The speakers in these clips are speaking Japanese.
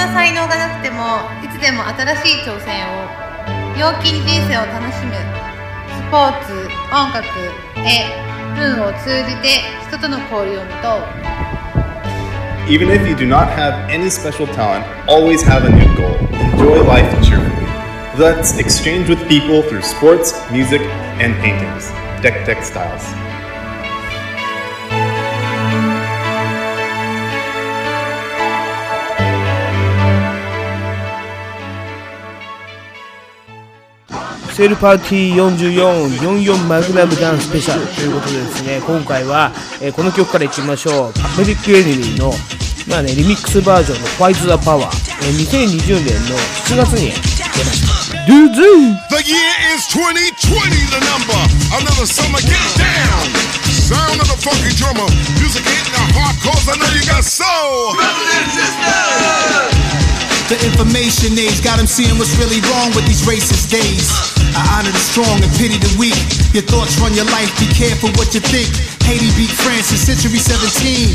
な才能がなくてもいつでも新しい挑戦を陽気に人生を楽しむスポーツ音楽絵文を通じて人との交流を持とう Even if you do not have any special talent, always have a new goal. Enjoy life cheerfully. Let's exchange with people through sports, music, and paintings. Deck Deck XL パーティー44 44マグナムダンスペシャル。ということでですね今回は、えー、この曲からいきましょう。パブリックエネルギーの、まあね、リミックスバージョンの「ファイズ・ザ・パワー」え、2020年の7月に出ました。The information age got them seeing what's really wrong with these racist days. I honor the strong and pity the weak. Your thoughts run your life, be careful what you think. Haiti beat France in century 17.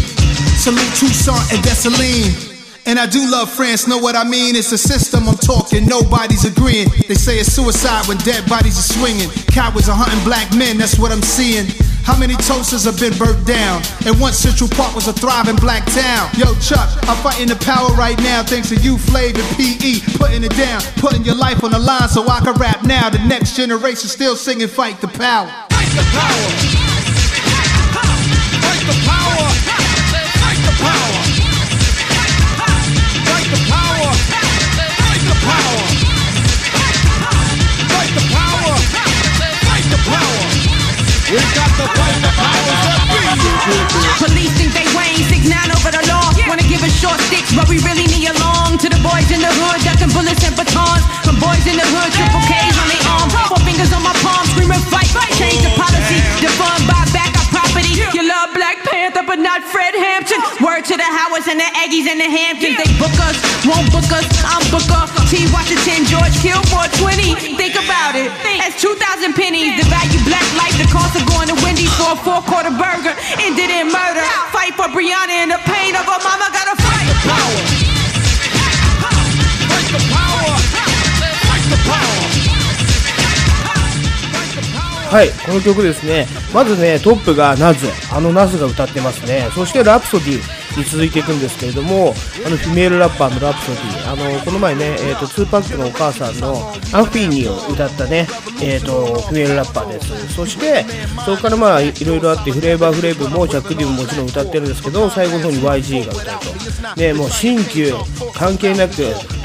Salute Toussaint and Dessalines. And I do love France, know what I mean? It's a system I'm talking, nobody's agreeing. They say it's suicide when dead bodies are swinging. Cowards are hunting black men, that's what I'm seeing. How many toasters have been burnt down? And once Central Park was a thriving black town. Yo, Chuck, I'm fighting the power right now thanks to you, Flav and PE. Putting it down, putting your life on the line so I can rap now. The next generation still singing Fight the Power. Fight the power. Fight the power. Fight the power. We got the fight the powers that be. Police think they Wayne, six nine over the law. Wanna give us short sticks, but we really need a long. To the boys in the hood, ducking bullets and batons. From boys in the hood, triple K's on their arm. Four fingers on my palm, screaming fight. Change the policy, defund, buy back our property. You love Black Panther, but not Fred Hampton. Word to the Howards and the Aggies and the Hamptons. They book us, won't book us. I'm Booker. T. Washington, George Kilmore, 20. Think a four quarter burger. Ended in murder. Fight for Brianna in the pain of her mama. Gotta fight. the Power. Fight the power. Fight the power. はいこの曲ですねまずねトップがナズあのナズが歌ってますねそしてラプソディに続いていくんですけれどもあの female rapper の Rapsody。あのこの前ね、えー、と2パックのお母さんのアンフィーニーを歌ったね、えー、とフィメールラッパーです。そしてそこからまあいろいろあって Flavor Flav も Chuck D ももちろん歌ってるんですけど最後の方に YG が歌うと。ねもう新旧関係なく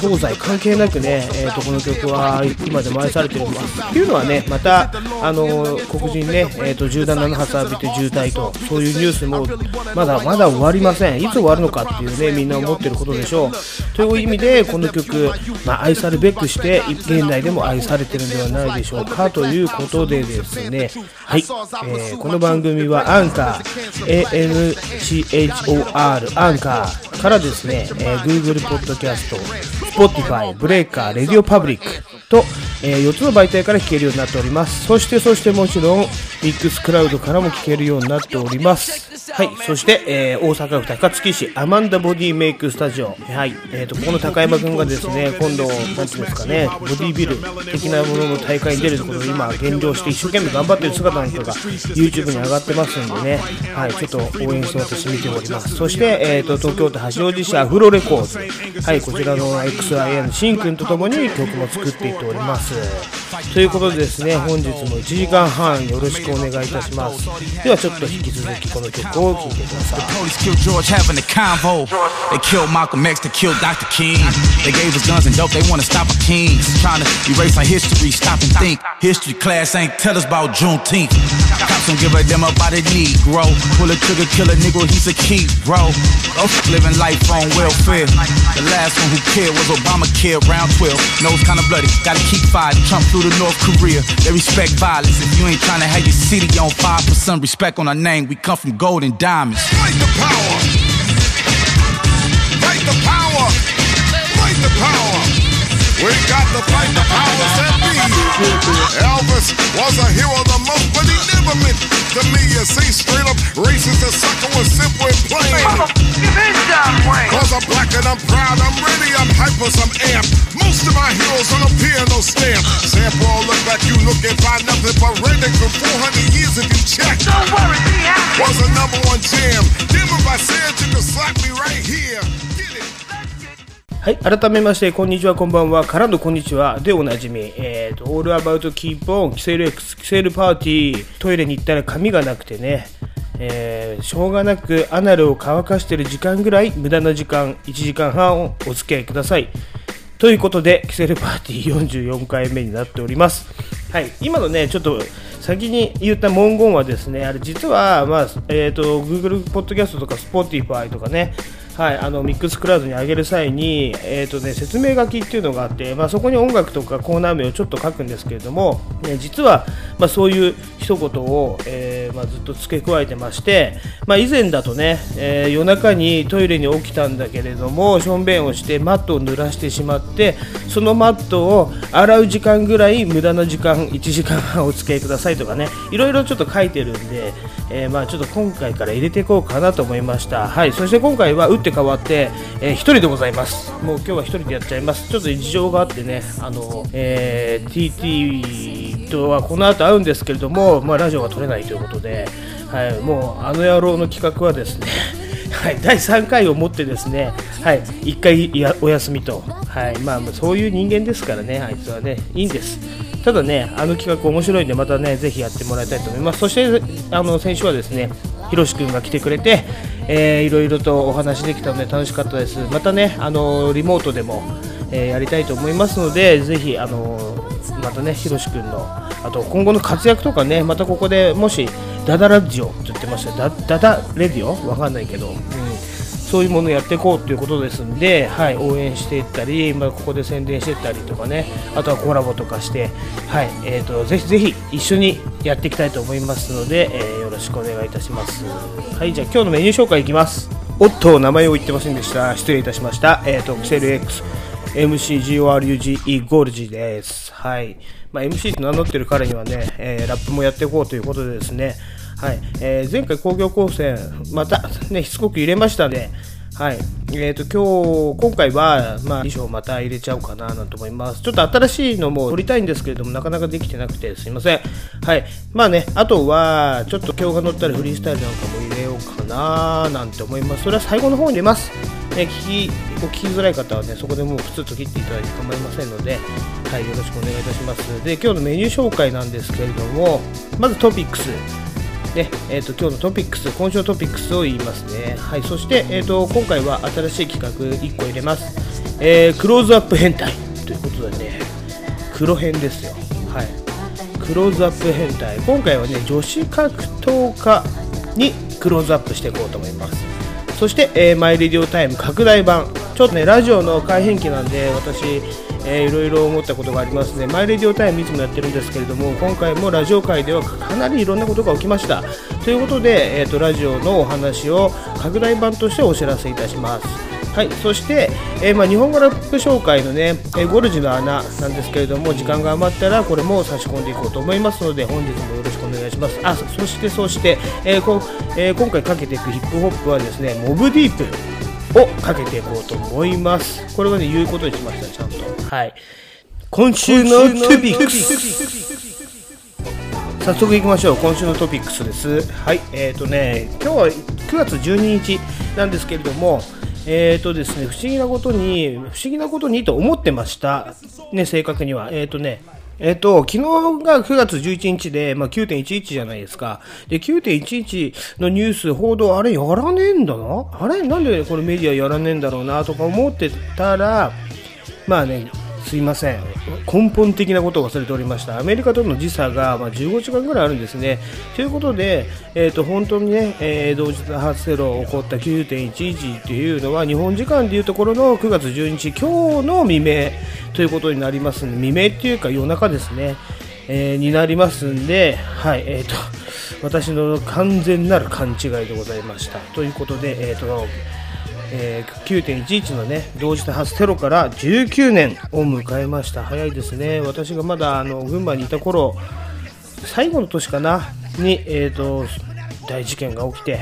東西関係なくね、えー、とこの曲は今でも愛されてるっていうのはねまたあの黒人ね、えー、と銃弾7発浴びて重体とそういうニュースもまだまだ終わりません。いつ終わるのかっていうねみんな思ってることでしょう。という意味でこの曲、まあ、愛されべくして現代でも愛されてるんではないでしょうかということでですね。はい、えーこの番組はアンカー ANCHOR アンカーからですね、えー Google ポッドキャスト Spotify、ブレイカー、レディオパブリックと、え4つの媒体から聞けるようになっております。そして、そしてもちろん、ミックスクラウドからも聞けるようになっております。はい、そして、えー大阪府高槻市アマンダボディメイクスタジオ。はい、えーと、ここの高山くんがですね、今度、なんていうんですかね、ボディビル的なものの大会に出るところを今、現状して一生懸命頑張ってる姿なんかが YouTube に上がってますんでね、はい、ちょっと応援して私見ております。そして、えーと、東京都八王子市アフロレコーズ。はい、こちらのXIN シンくんとともに曲も作っていっております。ということでですね、本日も1時間半よろしくお願いいたします。ではちょっと引き続きこの曲を聴いてください。 Police killed George having a convo. They killed Malcolm X, they killed Dr. King. They gave us guns and dope, they wanna stop our kings. Trying to erase our history, stop and think. History class ain't tell us about Juneteenth. Cops don't give a damn about a Negro. Pull a trigger, kill a nigga, he's a key, bro. Those living life on welfare. The last one who cared was Obamacare, round 12. Nose kinda bloody, gotta keep fighting. Trump flew to North Korea. They respect violence. If you ain't trying to have your city on fire, put some respect on our name. We come from gold and diamonds. Fight the power. Fight the power. Fight the power. We got to fight the powers that be. Elvis was a hero the most, but he never meant to me. You see, straight up racist, the sucker was simple and plain. Cause I'm black and I'm proud, I'm ready, I'm hyper, I'm amped. Most of my heroes on a piano stamp. Sample look like you looking by nothing but renting for 400 years if you check. Don't worry, be happy. Was a number one jam. Damn if I said you could slap me right here. はい、改めまして、こんにちは、こんばんは、からのこんにちはでおなじみ、えっ、と、オールアバウトキープオン、キセル X、キセルパーティー、トイレに行ったら髪がなくてね、えーしょうがなくアナルを乾かしてる時間ぐらい、無駄な時間、1時間半をお付き合いください。ということで、キセルパーティー44回目になっております。はい、今のね、ちょっと先に言った文言はですね、あれ実は、まあ、えっ、と、Google ポッドキャストとか Spotify とかね、はい、あのミックスクラウドに上げる際に、えーとね、説明書きっていうのがあって、まあ、そこに音楽とかコーナー名をちょっと書くんですけれども、ね、実は、まあ、そういう一言を、えーまあ、ずっと付け加えてまして、ま、以前だとね、えー夜中にトイレに起きたんだけれどもしょんべんをしてマットを濡らしてしまってそのマットを洗う時間ぐらい無駄な時間1時間半お付き合いくださいとかねいろいろちょっと書いてるんで、えーま、ちょっと今回から入れていこうかなと思いました、はい、そして今回は打って変わって、えー、一人でございます。もう今日は一人でやっちゃいます。ちょっと事情があってねあの、えー TT とはこの後会うんですけれども、まあ、ラジオが撮れないということで、はい、もうあの野郎の企画はですねはい、第3回をもってですね、はい、1回やお休みと、はいまあ、そういう人間ですからね、あいつはね、いいんです。ただね、あの企画面白いんで、またね、ぜひやってもらいたいと思います。そして、あの先週はですね、ひろし君が来てくれて、えーいろいろとお話できたので楽しかったです。またね、あのリモートでも、えーやりたいと思いますので、ぜひ、あのまたね、ひろし君の、あと今後の活躍とかね、またここでもし、ダダラジオって言ってましたよダダダレディオ？わかんないけど、うん、そういうものをやっていこうということですんで、はい、応援していったり、まあ、ここで宣伝していったりとかね、あとはコラボとかして、はいえー、とぜひぜひ一緒にやっていきたいと思いますので、えーよろしくお願いいたします。はい、じゃあ今日のメニュー紹介いきます。おっと、名前を言ってませんでした。失礼いたしました。えっ、と、キセル X。MCGORUGE ゴールジです。はい。まあ、MC と名乗ってる彼にはね、えーラップもやっていこうということでですね、はい。えー前回工業高専、またね、しつこく入れましたね。はい。えっ、と、今日、今回は、まあ、衣装また入れちゃおうかななんて思います。ちょっと新しいのも撮りたいんですけれども、なかなかできてなくて、すいません。はい。まあね、あとは、ちょっと今日が乗ったらフリースタイルなんかも入れようかななんて思います。それは最後の方に入れます。ね、聞き、お聞きづらい方はね、そこでもうプツッと切っていただいて構いませんので、はい、よろしくお願いいたします。で、今日のメニュー紹介なんですけれども、まずトピックス。ねえー、と今日のトピックス、今週のトピックスを言いますね。はい、そして、えー、と今回は新しい企画1個入れます。えークローズアップ変態ということでね、黒編ですよ。はい、クローズアップ変態。今回はね、女子格闘家にクローズアップしていこうと思います。そして、えーマイレディオタイム拡大版。ちょっとね、ラジオの改変期なんで、私、えーいろいろ思ったことがありますね。マイレディオタイムいつもやってるんですけれども、今回もラジオ界ではかなりいろんなことが起きました。ということで、えーと、ラジオのお話を拡大版としてお知らせいたします。はい、そして、えーまあ、日本語ラップ紹介のね、えーゴルジの穴なんですけれども、時間が余ったらこれも差し込んでいこうと思いますので、本日もよろしくお願いします。あ、そして、そして、えーこえ今回かけていくヒップホップはですね、モブディープをかけていこうと思います。これはね、言うことにしました、ちゃんと。はい。今週のトピックス。早速行きましょう今週のトピックスですはいえーとね今日は9月12日なんですけれどもえーとですね不思議なことに不思議なことにと思ってましたね正確にはえーとねえっ、と、昨日が9月11日で、まあ、9.11じゃないですか。で、9.11のニュース報道、あれやらねえんだな？あれ？なんでこれメディアやらねえんだろうなとか思ってたら、まあね、すいません、根本的なことを忘れておりました、アメリカとの時差が、ま、15時間ぐらいあるんですね。ということで、えー、と本当にね、えー同時多発テロ起こった9.11というのは、日本時間でいうところの9月12日、今日の未明ということになりますんで、未明っていうか夜中ですね、えーになりますんで、はい、えー、と私の完全なる勘違いでございました。ということで、えーとえー9.11のね同時多発テロから19年を迎えました早いですね私がまだあの群馬にいた頃最後の年かなに、えー、と大事件が起きて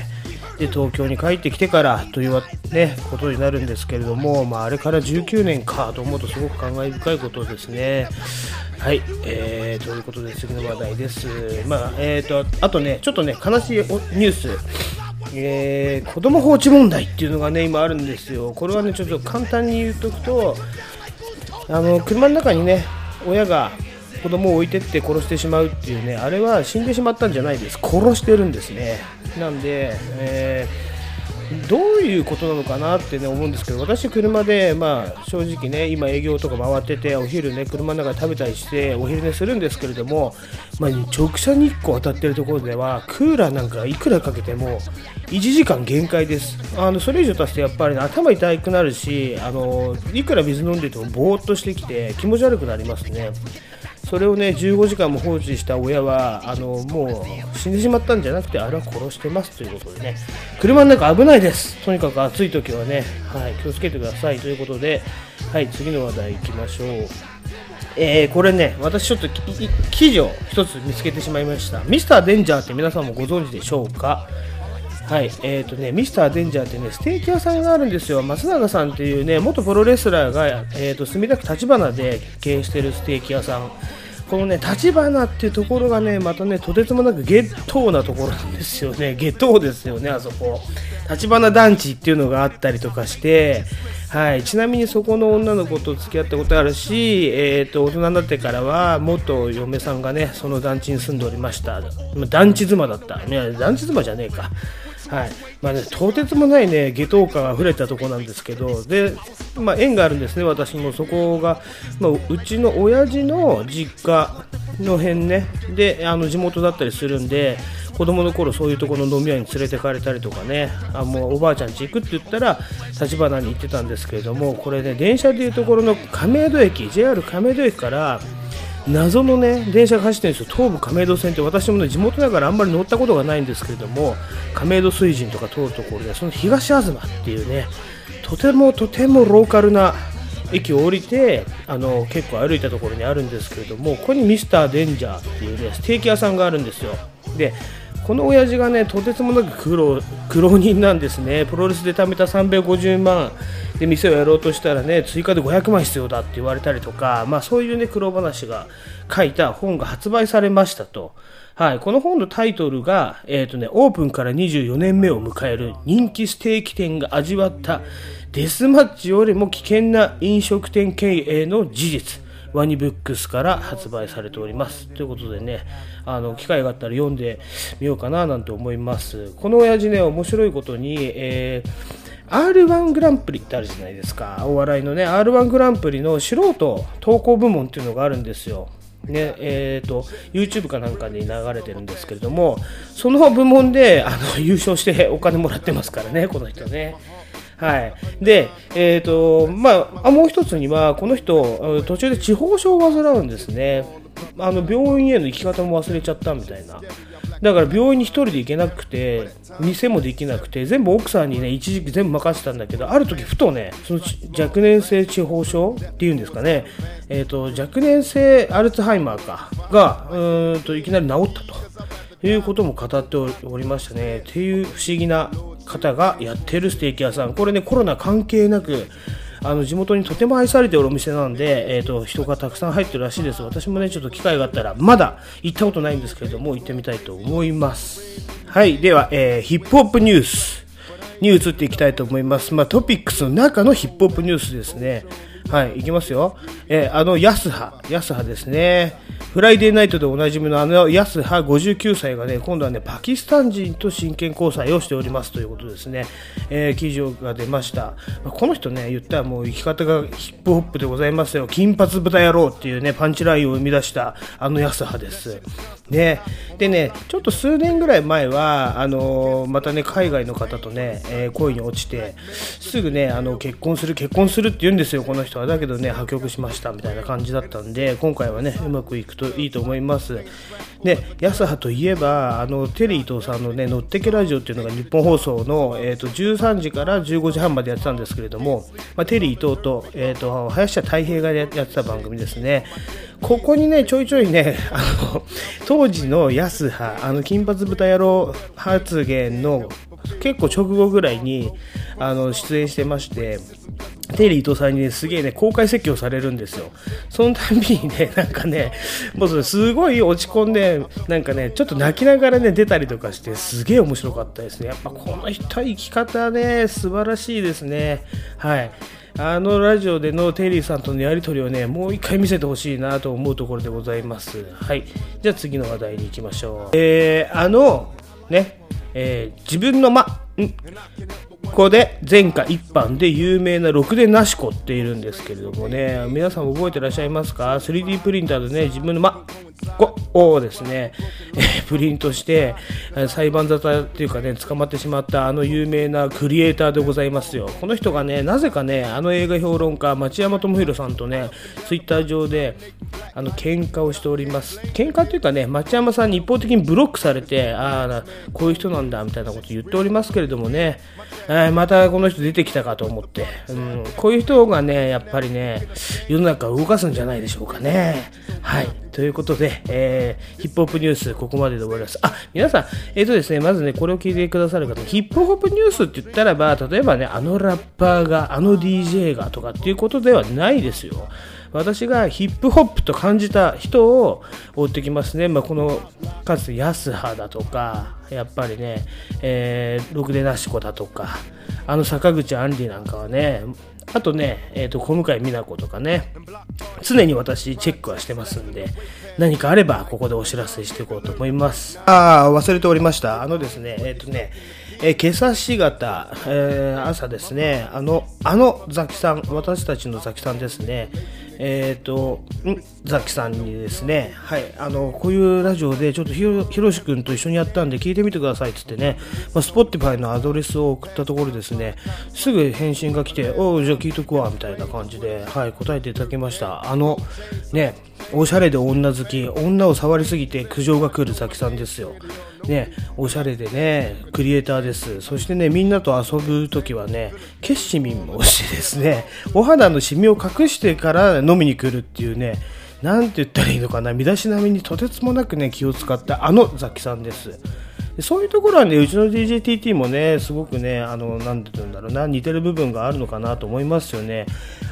で東京に帰ってきてからという、ね、ことになるんですけれども、まあ、あれから19年かと思うとすごく感慨深いことですね。はい、えー、ということで次の話題です。まあ、えーと、あとね、ちょっとね、悲しいニュース。えー、子供放置問題っていうのがね、今あるんですよ。これはね、ちょっと簡単に言っとくと、あの、車の中にね、親が子供を置いてって殺してしまうっていうね、あれは死んでしまったんじゃないです。殺してるんですね。なんで、えーどういうことなのかなって、ね、思うんですけど私、車で、まあ、正直ね今、営業とか回っててお昼ね車の中で食べたりしてお昼寝するんですけれども、まあ、直射日光当たってるところではクーラーなんかいくらかけても1時間限界ですあのそれ以上経つとやっぱり、ね、頭痛くなるしあのいくら水飲んでてもぼーっとしてきて気持ち悪くなりますね。それをね15時間も放置した親はあのもう死んでしまったんじゃなくてあれは殺してますということでね。車の中危ないです。とにかく暑い時はね、はい、気をつけてください。ということで、はい、次の話題いきましょう。えー、これね、私ちょっと記事を一つ見つけてしまいました。ミスターデンジャーって皆さんもご存知でしょうか？はい、えっ、ー、とね、ミスターデンジャーってね、ステーキ屋さんがあるんですよ。松永さんっていうね、元プロレスラーが、えっ、ー、と、墨田区立花で経営してるステーキ屋さん。このね、立花っていうところがね、またね、とてつもなくゲットーなところなんですよね。ゲットーですよね、あそこ。立花団地っていうのがあったりとかして、はい、ちなみにそこの女の子と付き合ったことあるし、えーと、大人になってからは元嫁さんがねその団地に住んでおりました団地妻だったいや団地妻じゃねえかはいまあね、とてつもないね下等感が溢れたところなんですけどで、まあ、縁があるんですね、私も。そこが、まあ、うちの親父の実家の辺ね。であの地元だったりするんで子供の頃そういうところの飲み屋に連れてかれたりとかね。あもうおばあちゃん家行くって言ったら立花に行ってたんですけれどもこれね電車でいうところの亀戸駅 JR 亀戸駅から謎のね電車が走ってるんですよ。東武亀戸線って私もね地元だからあんまり乗ったことがないんですけれども亀戸水神とか通るところでその東東っていうねとてもとてもローカルな駅を降りてあの結構歩いたところにあるんですけれどもここにミスターデンジャーっていうねステーキ屋さんがあるんですよ。でこの親父がねとてつもなく苦労苦労人なんですね。プロレスで貯めた350万で店をやろうとしたらね追加で500万必要だって言われたりとか、まあ、そういうね苦労話が書いた本が発売されましたと。はい、この本のタイトルが、えーとね、オープンから24年目を迎える人気ステーキ店が味わったデスマッチよりも危険な飲食店経営の事実。ワニブックスから発売されております。ということでね、あの、機会があったら読んでみようかななんて思います。この親父ね、面白いことに、えー R1 グランプリってあるじゃないですか。お笑いのね、R1 グランプリの素人投稿部門っていうのがあるんですよ。ね、えっ、ー、と、YouTube かなんかに流れてるんですけれども、その部門で、あの、優勝してお金もらってますからね、この人ね。はい。で、えっ、ー、と、まあ、もう一つには、この人、途中で地方症を患うんですね。あの、病院への行き方も忘れちゃったみたいな。だから病院に1人で行けなくて、店もできなくて、全部奥さんにね、一時期全部任せたんだけど、ある時ふとね、その若年性地方症っていうんですかね、えっ、ー、と、若年性アルツハイマーか、が、うんと、いきなり治ったということも語っておりましたね。っていう不思議な方がやってるステーキ屋さん。これね、コロナ関係なく、あの地元にとても愛されているお店なんで、えーと、人がたくさん入ってるらしいです。私もね、ちょっと機会があったら、まだ行ったことないんですけれども、行ってみたいと思います。はい、では、えー、ヒップホップニュースに移っていきたいと思います。まあ、トピックスの中のヒップホップニュースですね。はい、いきますよ。えー、あの、安葉、安葉ですね。フライデーナイトでおなじみのあの安葉59歳がね、今度はね、パキスタン人と真剣交際をしておりますということですね。えー、記事が出ました。まあ、この人ね、言ったらもう生き方がヒップホップでございますよ。金髪豚野郎っていうね、パンチラインを生み出したあの安葉です。ね。でね、ちょっと数年ぐらい前は、あのー、またね、海外の方とね、えー、恋に落ちて、すぐね、あの、結婚する、結婚するって言うんですよ、この人だけどね、破局しましたみたいな感じだったんで、今回はね、うまくいくといいと思います。で、安葉といえば、あの、テリー伊藤さんのね、のってけラジオっていうのが日本放送の、え、ー、と、13時から15時半までやってたんですけれども、まあ、テリー伊藤と、えっ、ー、と、林家太平がやってた番組ですね。ここにね、ちょいちょいね、あの、当時の安葉、あの、金髪豚野郎発言の結構直後ぐらいに、あの、出演してまして、テリー伊藤さんにね、すげえね、公開説教されるんですよ。そのたんびにね、なんかね、もうそれすごい落ち込んで、なんかね、ちょっと泣きながらね、出たりとかして、すげえ面白かったですね。やっぱこの人生き方ね、素晴らしいですね。はい。あのラジオでのテリーさんとのやり取りをね、もう一回見せてほしいなと思うところでございます。はい。じゃあ次の話題に行きましょう。えー、あの、ね、えー自分のま、んここで前科一般で有名なろくでなし子っているんですけれどもね、皆さん覚えてらっしゃいますか ?3D プリンターでね、自分のま、こをですね、プリントして、裁判沙汰っていうかね、捕まってしまったあの有名なクリエイターでございますよ。この人がね、なぜかね、あの映画評論家、町山智博さんとね、ツイッター上で、あの、喧嘩をしております。喧嘩っていうかね、町山さんに一方的にブロックされて、ああ、こういう人なんだ、みたいなこと言っておりますけれどもね、えーまたこの人出てきたかと思って、うん、こういう人がね、やっぱりね、世の中を動かすんじゃないでしょうかね。はい。ということで、えーヒップホップニュース、ここまでで終わります。あ、皆さん、えっ、とですね、まずね、これを聞いてくださる方、ヒップホップニュースって言ったらば、例えばね、あのラッパーが、あの DJ がとかっていうことではないですよ。私がヒップホップと感じた人を追ってきますね。まあ、この、かつて安葉だとか、やっぱりね、えー、ろくでなし子だとか、あの坂口杏里なんかはね、あとね、えっ、と、小向井美奈子とかね、常に私チェックはしてますんで、何かあればここでお知らせしていこうと思います。ああ、忘れておりました。あのですね、えっ、とね、えー今朝し方、えー朝ですね、あの、あのザキさん、私たちのザキさんですね、えっ、と、ん？ザキさんにですね、はい、あの、こういうラジオでちょっとひろひろし君と一緒にやったんで聞いてみてくださいって言ってね、まあ、Spotify のアドレスを送ったところですね、すぐ返信が来て、おう、じゃあ聞いとくわ、みたいな感じで、はい、答えていただきました。あの、ね、おしゃれで女好き、女を触りすぎて苦情が来るザキさんですよ。ね、おしゃれでね、クリエイターです。そしてね、みんなと遊ぶときはね、決死民も推しですね、お肌のシミを隠してから飲みに来るっていうね、なんて言ったらいいのかな、身だしなみにとてつもなくね、気を使ったあのザキさんです。そういうところはね、うちの DJTT もね、すごくね、あの、なんて言うんだろうな、似てる部分があるのかなと思いますよね。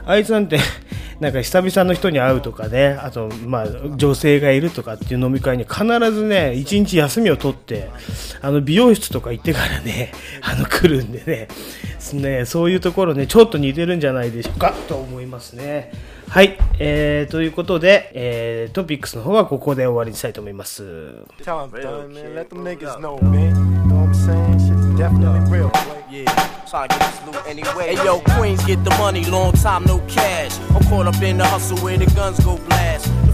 あいつなんて、なんか久々の人に会うとかね、あと、まあ、女性がいるとかっていう飲み会に必ずね、一日休みを取って、あの、美容室とか行ってからね、あの、来るんでね、ね、そういうところね、ちょっと似てるんじゃないでしょうか、と思いますね。はい、えー、ということで、えー、トピックスの方はここで終わりにしたいと思います。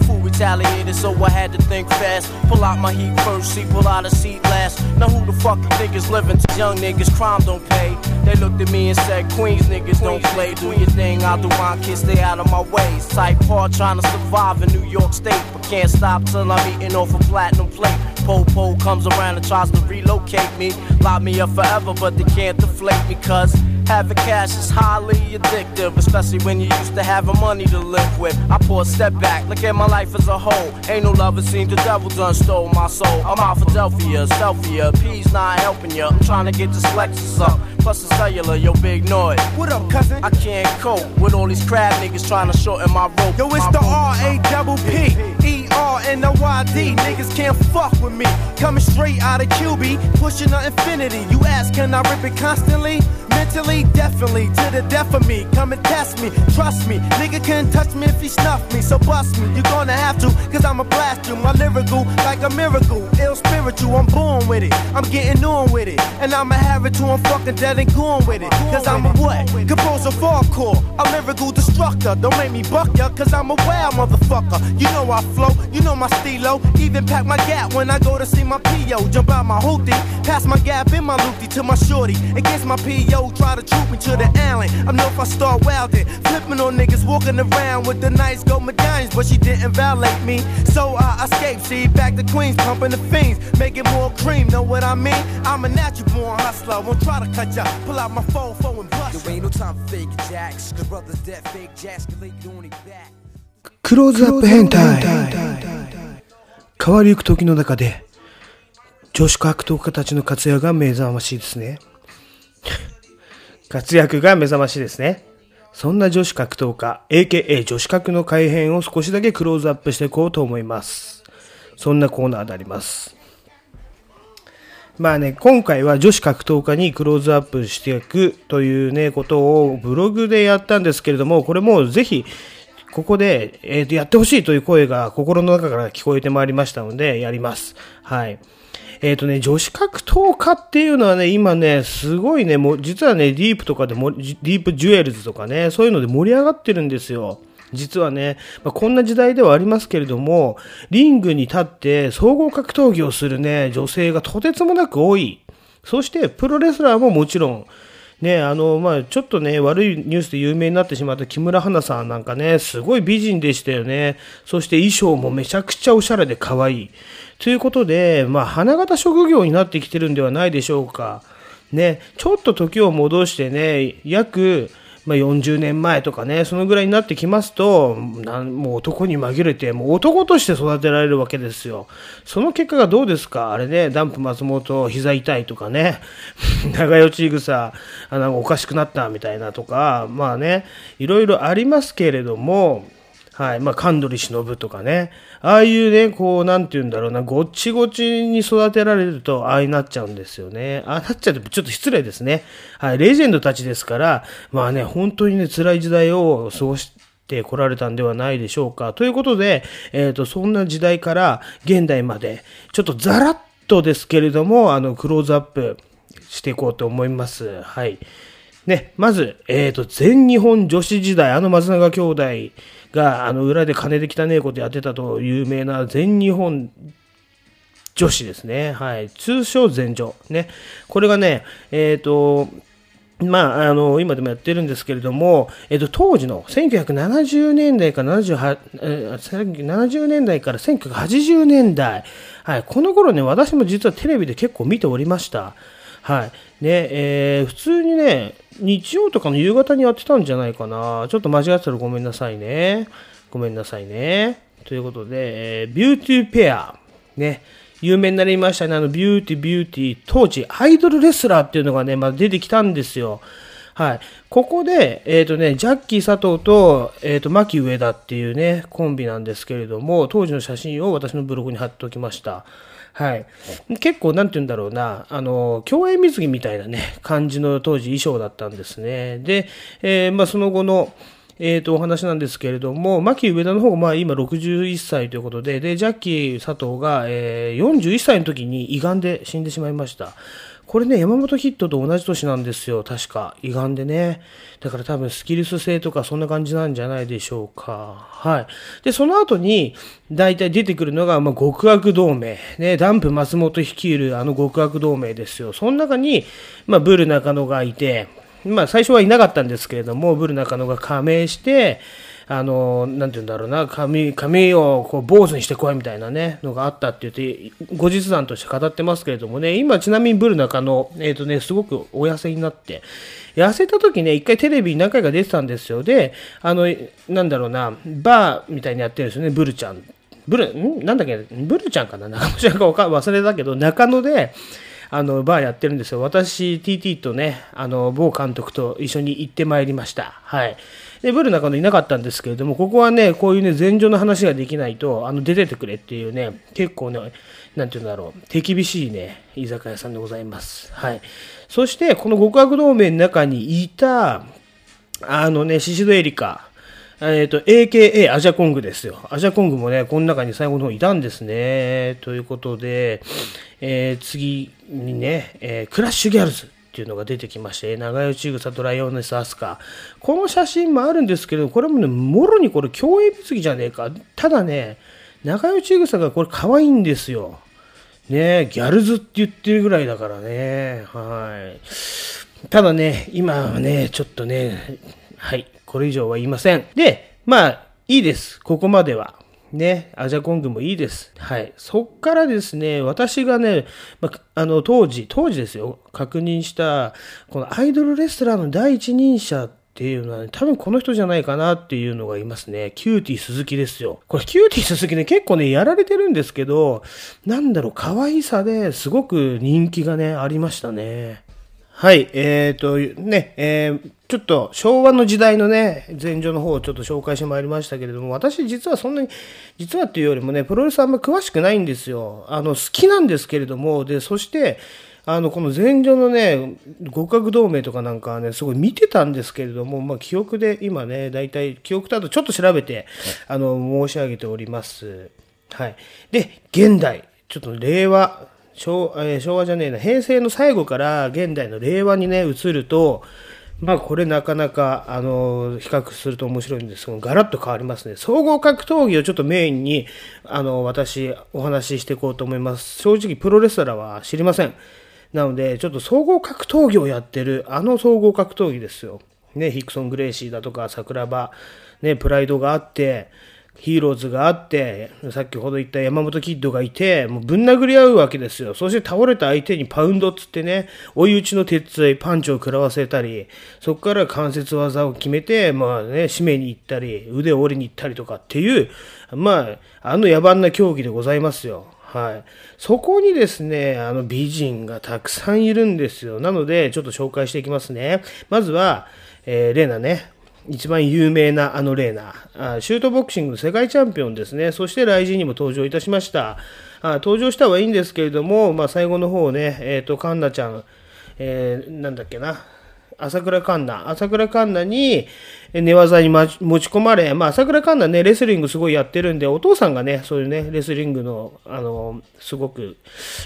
Fool retaliated, so I had to think fast. Pull out my heat first, see, pull out a seat last. Now who the fuck you think is living? Young niggas, crime don't pay. They looked at me and said, Queens niggas don't play. Do your thing, I'll do mine, kids, stay out of my way. Type hard trying to survive in New York State, but can't stop till I'm eating off a platinum plate. Po-po comes around and tries to relocate me. Lock me up forever, but they can't deflate me, cause having cash is highly addictive, especially when you used to having money to live with. I pull a step back, look at my life as a whole. Ain't no love, it seems the devil done stole my soul. I'm out Philadelphia, Selfia, P's not helping ya. I'm trying to get this Lexus up. Plus the cellular, yo, big noise. What up, cousin? I can't cope with all these crab niggas trying to shorten my rope. Yo, it's My the. R A double P E R N O Y D. Niggas can't fuck with me. Coming straight out of QB, pushing the infinity. You ask, can I rip it constantly? Mentally, definitely, to the death of me. Come and test me, trust me. Nigga can't touch me if he snuff me, so bust me. You're gonna have to, cause I'ma blast you. My lyrical, like a miracle. Ill spiritual, I'm born with it. I'm getting on with it. And I'ma have it till I'm fucking dead and gone with it. Cause I'm a what? Composer hardcore, a lyrical destructor. Don't make me buck ya, cause I'm a wild motherfucker. You know I flow, you know my stilo. Even pack my gap when I go to see my PO. Jump out my hoopty, pass my gap in my loopty to my shorty. Against my PO, try to troop me to the alley. I know if I start wildin', flipping on niggas walking around with the nice gold medallions, but she didn't violate me. So I escaped, see, back to Queens, pumping the fiends, making more cream. Know what I mean? I'm a natural born hustler. Won't try to cut ya, pull out my phone, phone and bust. There ain't no time for fake jacks, cause brothers dead fake クローズアップ変態変わりゆく時の中で女子格闘家たちの活躍が目覚ましいですね活躍が目覚ましいですねそんな女子格闘家、AKA 女子格の改変を少しだけクローズアップしていこうと思います。そんなコーナーであります。まあね、今回は女子格闘家にクローズアップしていくというね、ことをブログでやったんですけれども、これもぜひ、ここで、えーと、やってほしいという声が心の中から聞こえてまいりましたので、やります。はい。えっ、とね、女子格闘家っていうのはね、今ね、すごいね、もう、実はね、ディープとかでも、ディープジュエルズとかね、そういうので盛り上がってるんですよ。実はね、まあ、こんな時代ではありますけれども、リングに立って総合格闘技をするね、女性がとてつもなく多い。そして、プロレスラーももちろん、ね、あの、まあ、ちょっとね、悪いニュースで有名になってしまった木村花さんなんかね、すごい美人でしたよね。そして衣装もめちゃくちゃおしゃれで可愛い。ということで、まあ、花形職業になってきてるんではないでしょうか。ね、ちょっと時を戻してね、約、まあ、40年前とかね、そのぐらいになってきますと、なんもう男に紛れて、もう男として育てられるわけですよ。その結果がどうですか？あれね、ダンプ松本、膝痛いとかね、長与千草、あのおかしくなったみたいなとか、まあね、いろいろありますけれども、はい。まあ、神取忍とかね。ああいうね、こう、なんて言うんだろうな、ごっちごちに育てられると、ああになっちゃうんですよね。ああなっちゃうと、ちょっと失礼ですね。はい。レジェンドたちですから、まあね、本当にね、辛い時代を過ごしてこられたんではないでしょうか。ということで、えっ、と、そんな時代から現代まで、ちょっとザラッとですけれども、あの、クローズアップしていこうと思います。はい。ね、まず、えっ、と、全日本女子時代、あの松永兄弟が、あの、裏で金で汚ねえことやってたと有名な全日本女子ですね。はい。通称全女。ね。これがね、えっ、と、まあ、あの、今でもやってるんですけれども、えっ、と、当時の1970年代から78、70年代から1980年代。はい。この頃ね、私も実はテレビで結構見ておりました。はい。ね、えー普通にね、日曜とかの夕方にやってたんじゃないかな。ちょっと間違ってたらごめんなさいね。ごめんなさいね。ということで、えービューティーペア。ね。有名になりましたね。あの、ビューティービューティー。当時、アイドルレスラーっていうのがね、まあ、出てきたんですよ。はい。ここで、えっ、とね、ジャッキー佐藤と、えっ、と、マキ上田っていうね、コンビなんですけれども、当時の写真を私のブログに貼っておきました。はい。結構、なんて言うんだろうな、あの、競泳水着みたいなね、感じの当時衣装だったんですね。で、えーまあ、その後の、えー、とお話なんですけれども、牧上田の方がまあ今61歳ということで、で、ジャッキー佐藤が、えー41歳の時に胃がんで死んでしまいました。これね、山本ヒットと同じ年なんですよ、確か。胃がんでね。だから多分スキルス性とかそんな感じなんじゃないでしょうか。はい。で、その後に、大体出てくるのが、まあ、極悪同盟。ね、ダンプ松本率いるあの極悪同盟ですよ。その中に、まあ、ブル中野がいて、まあ、最初はいなかったんですけれども、ブル中野が加盟して、あの、なんて言うんだろうな、髪、髪をこう坊主にしてこいみたいなね、のがあったって言って、後日談として語ってますけれどもね、今ちなみにブル中野、えっ、とね、すごくお痩せになって、痩せた時ね、一回テレビに何回か出てたんですよ。で、あの、なんだろうな、バーみたいにやってるんですよね、ブルちゃん。ブル、ん？なんだっけ、ブルちゃんかな？中野ちゃんか忘れたけど、中野で、あの、バーやってるんですよ。私、TT とね、あの、某監督と一緒に行ってまいりました。はい。で、ブルの中野いなかったんですけれども、ここはね、こういうね、前場の話ができないと、あの、出ててくれっていうね、結構ね、なんていうんだろう、手厳しいね、居酒屋さんでございます。はい。そして、この極悪同盟の中にいた、あのね、シシドエリカ、えっ、と、AKA アジャコングですよ。アジャコングもね、この中に最後の方いたんですね。ということで、えー次にね、えークラッシュギャルズっていうのが出てきまして、長与千草とライオネスアスカ。この写真もあるんですけど、これもね、もろにこれ競泳水着じゃねえか。ただね、長与千草がこれ可愛いんですよ。ねギャルズって言ってるぐらいだからね。はい。ただね、今はね、ちょっとね、はい、これ以上は言いません。で、まあ、いいです。ここまでは。ね、アジャコングもいいです。はい。そっからですね、私がね、まあ、の、当時、当時ですよ、確認した、このアイドルレスラーの第一人者っていうのは、ね、多分この人じゃないかなっていうのがいますね。キューティー鈴木ですよ。これキューティー鈴木ね、結構ね、やられてるんですけど、なんだろう、可愛さですごく人気がね、ありましたね。はい、えっ、と、ね、えーちょっと昭和の時代のね、前場の方をちょっと紹介してまいりましたけれども、私実はそんなに、実はっていうよりもね、プロレスあんま詳しくないんですよ。あの、好きなんですけれども、で、そして、あの、この前場のね、極悪同盟とかなんかはね、すごい見てたんですけれども、まあ、記憶で今ね、大体、記憶とあとちょっと調べて、あの、申し上げております。はい。で、現代、ちょっと令和、昭,、えー昭和じゃねえな、平成の最後から現代の令和にね、移ると、まあこれなかなか、あの、比較すると面白いんですけど、ガラッと変わりますね。総合格闘技をちょっとメインに、あの、私、お話ししていこうと思います。正直、プロレスラーは知りません。なので、ちょっと総合格闘技をやってる、あの総合格闘技ですよ。ね、ヒクソン・グレイシーだとか、桜庭、ね、プライドがあって、ヒーローズがあって、さっきほど言った山本キッドがいて、もうぶん殴り合うわけですよ。そして倒れた相手にパウンドっつってね、追い打ちの鉄槌、パンチを食らわせたり、そこから関節技を決めて、まあね、締めに行ったり、腕を折りに行ったりとかっていう、まあ、あの野蛮な競技でございますよ。はい。そこにですね、あの美人がたくさんいるんですよ。なので、ちょっと紹介していきますね。まずは、えーレナね。一番有名なあのレーナーシュートボクシングの世界チャンピオンですね。そして雷神にも登場いたしました。あ登場したはいいんですけれども、まあ、最後の方ね、えっ、と、カンナちゃん、えーなんだっけな。朝倉環奈。朝倉環奈に寝技に持ち込まれ、まあ、朝倉環奈ね、レスリングすごいやってるんで、お父さんがね、そういうね、レスリングの、あの、すごく、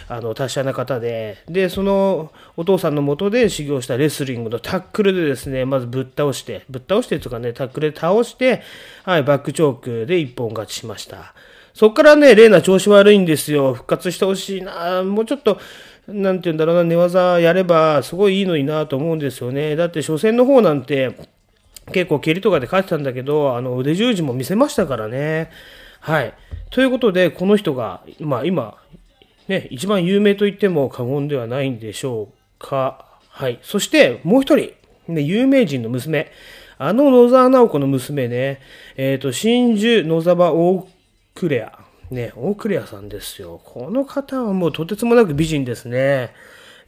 あの、達者な方で、で、その、お父さんのもとで修行したレスリングのタックルでですね、まずぶっ倒して、ぶっ倒してとかね、タックルで倒して、はい、バックチョークで一本勝ちしました。そっからね、レーナ調子悪いんですよ。復活してほしいな。もうちょっと、なんて言うんだろうな、寝技やればすごいいいのになと思うんですよね。だって初戦の方なんて、結構蹴りとかで勝ってたんだけど、あの腕十字も見せましたからね。はい。ということで、この人が、まあ今、ね、一番有名と言っても過言ではないんでしょうか。はい。そして、もう一人、ね、有名人の娘。あの野沢直子の娘ね、えっ、と、真珠野沢大クレア。ね、大クレアさんですよ。この方はもうとてつもなく美人ですね。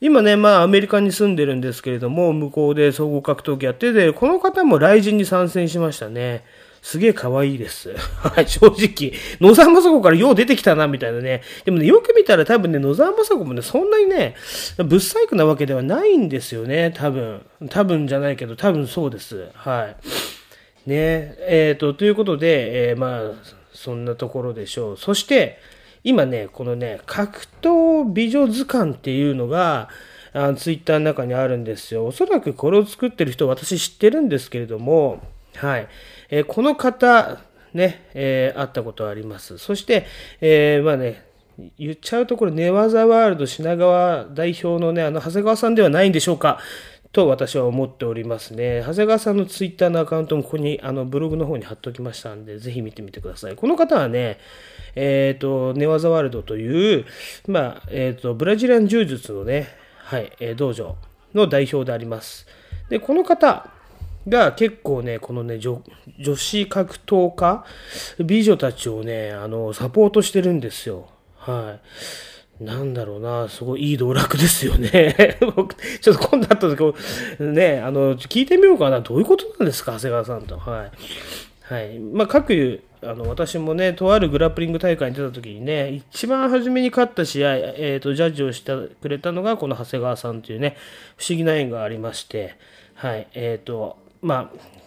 今ね、まあアメリカに住んでるんですけれども、向こうで総合格闘技やってて、この方も雷神に参戦しましたね。すげえ可愛いです。はい、正直。野沢雅子からよう出てきたな、みたいなね。でもね、よく見たら多分ね、野沢雅子もね、そんなにね、ぶっ細工なわけではないんですよね、多分。多分じゃないけど、多分そうです。はい。ね、えっ、と、ということで、えーまあ、そんなところでしょう。そして、今ね、このね、格闘美女図鑑っていうのが、あツイッターの中にあるんですよ。おそらくこれを作ってる人、私知ってるんですけれども、はい。えーこの方、ね、えー会ったことあります。そして、えーまあね、言っちゃうとこれ、寝技ワールド品川代表のね、あの、長谷川さんではないんでしょうか。と私は思っておりますね。長谷川さんのツイッターのアカウントもここに、あの、ブログの方に貼っておきましたんで、ぜひ見てみてください。この方はね、えっ、と、寝技ワールドという、まあ、えっ、と、ブラジリアン柔術のね、はい、えー道場の代表であります。で、この方が結構ね、このね、女女子格闘家、美女たちをね、あの、サポートしてるんですよ。はい。なんだろうな、すごいいい道楽ですよね。僕ちょっと今度会った時、ね、あの、聞いてみようかな。どういうことなんですか、長谷川さんと。はい。はい。まあ、各、あの、私もね、とあるグラップリング大会に出た時にね、一番初めに勝った試合、えっ、と、ジャッジをしてくれたのが、この長谷川さんというね、不思議な縁がありまして、はい。えっ、と、まあ、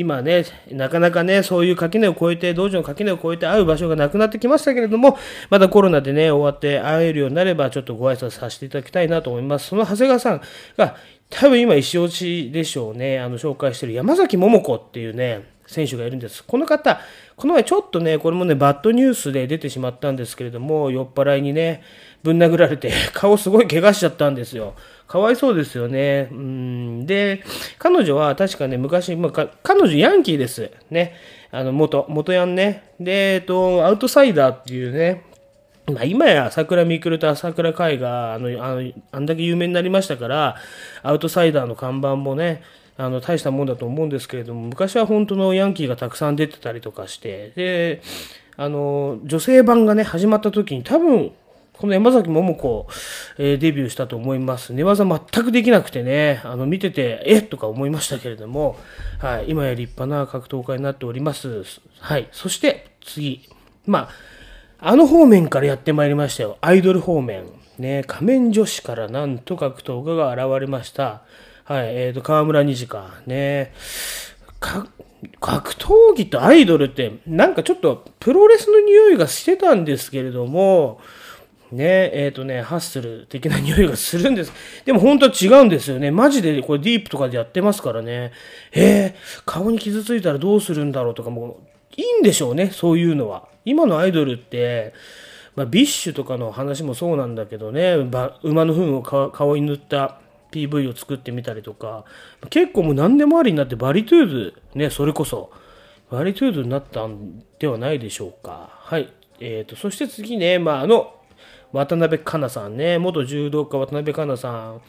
今ね、なかなかね、そういう垣根を越えて、道場の垣根を越えて会う場所がなくなってきましたけれども、またコロナでね、終わって会えるようになれば、ちょっとご挨拶させていただきたいなと思います。その長谷川さんが、多分今、石落ちでしょうね、あの、紹介してる山崎桃子っていうね、選手がいるんです。この方、この前ちょっとね、これもね、バッドニュースで出てしまったんですけれども、酔っ払いにね、ぶん殴られて、顔すごい怪我しちゃったんですよ。かわいそうですよね。うん。で、彼女は確かね、昔、まあ、か彼女ヤンキーです。ね。あの、元、元ヤンね。で、えっと、アウトサイダーっていうね、まあ、今や朝倉未来と朝倉海があのあのあんだけ有名になりましたからアウトサイダーの看板もねあの大したもんだと思うんですけれども昔は本当のヤンキーがたくさん出てたりとかしてであの女性版がね始まった時に多分この山崎桃子、えー、デビューしたと思います。寝技全くできなくてね、あの、見てて、えとか思いましたけれども、はい、今や立派な格闘家になっております。はい、そして次、まあ、あの方面からやってまいりましたよ。アイドル方面。ね、仮面女子からなんと格闘家が現れました。はい、えっ、ー、と、河村虹か。ね、か、格闘技とアイドルって、なんかちょっとプロレスの匂いがしてたんですけれども、ね、えっ、ー、とね、ハッスル的な匂いがするんです。でも本当は違うんですよね。マジでこれ DEEP とかでやってますからね。えー、顔に傷ついたらどうするんだろうとかも、いいんでしょうね、そういうのは。今のアイドルって、まあ、 BiSH とかの話もそうなんだけどね、馬の糞を顔に塗った PV を作ってみたりとか、結構もう何でもありになってバーリトゥード、ね、それこそ、バーリトゥードになったんではないでしょうか。はい。えっ、ー、と、そして次ね、まあ、あの、渡辺華奈さんね、元柔道家渡辺華奈さん。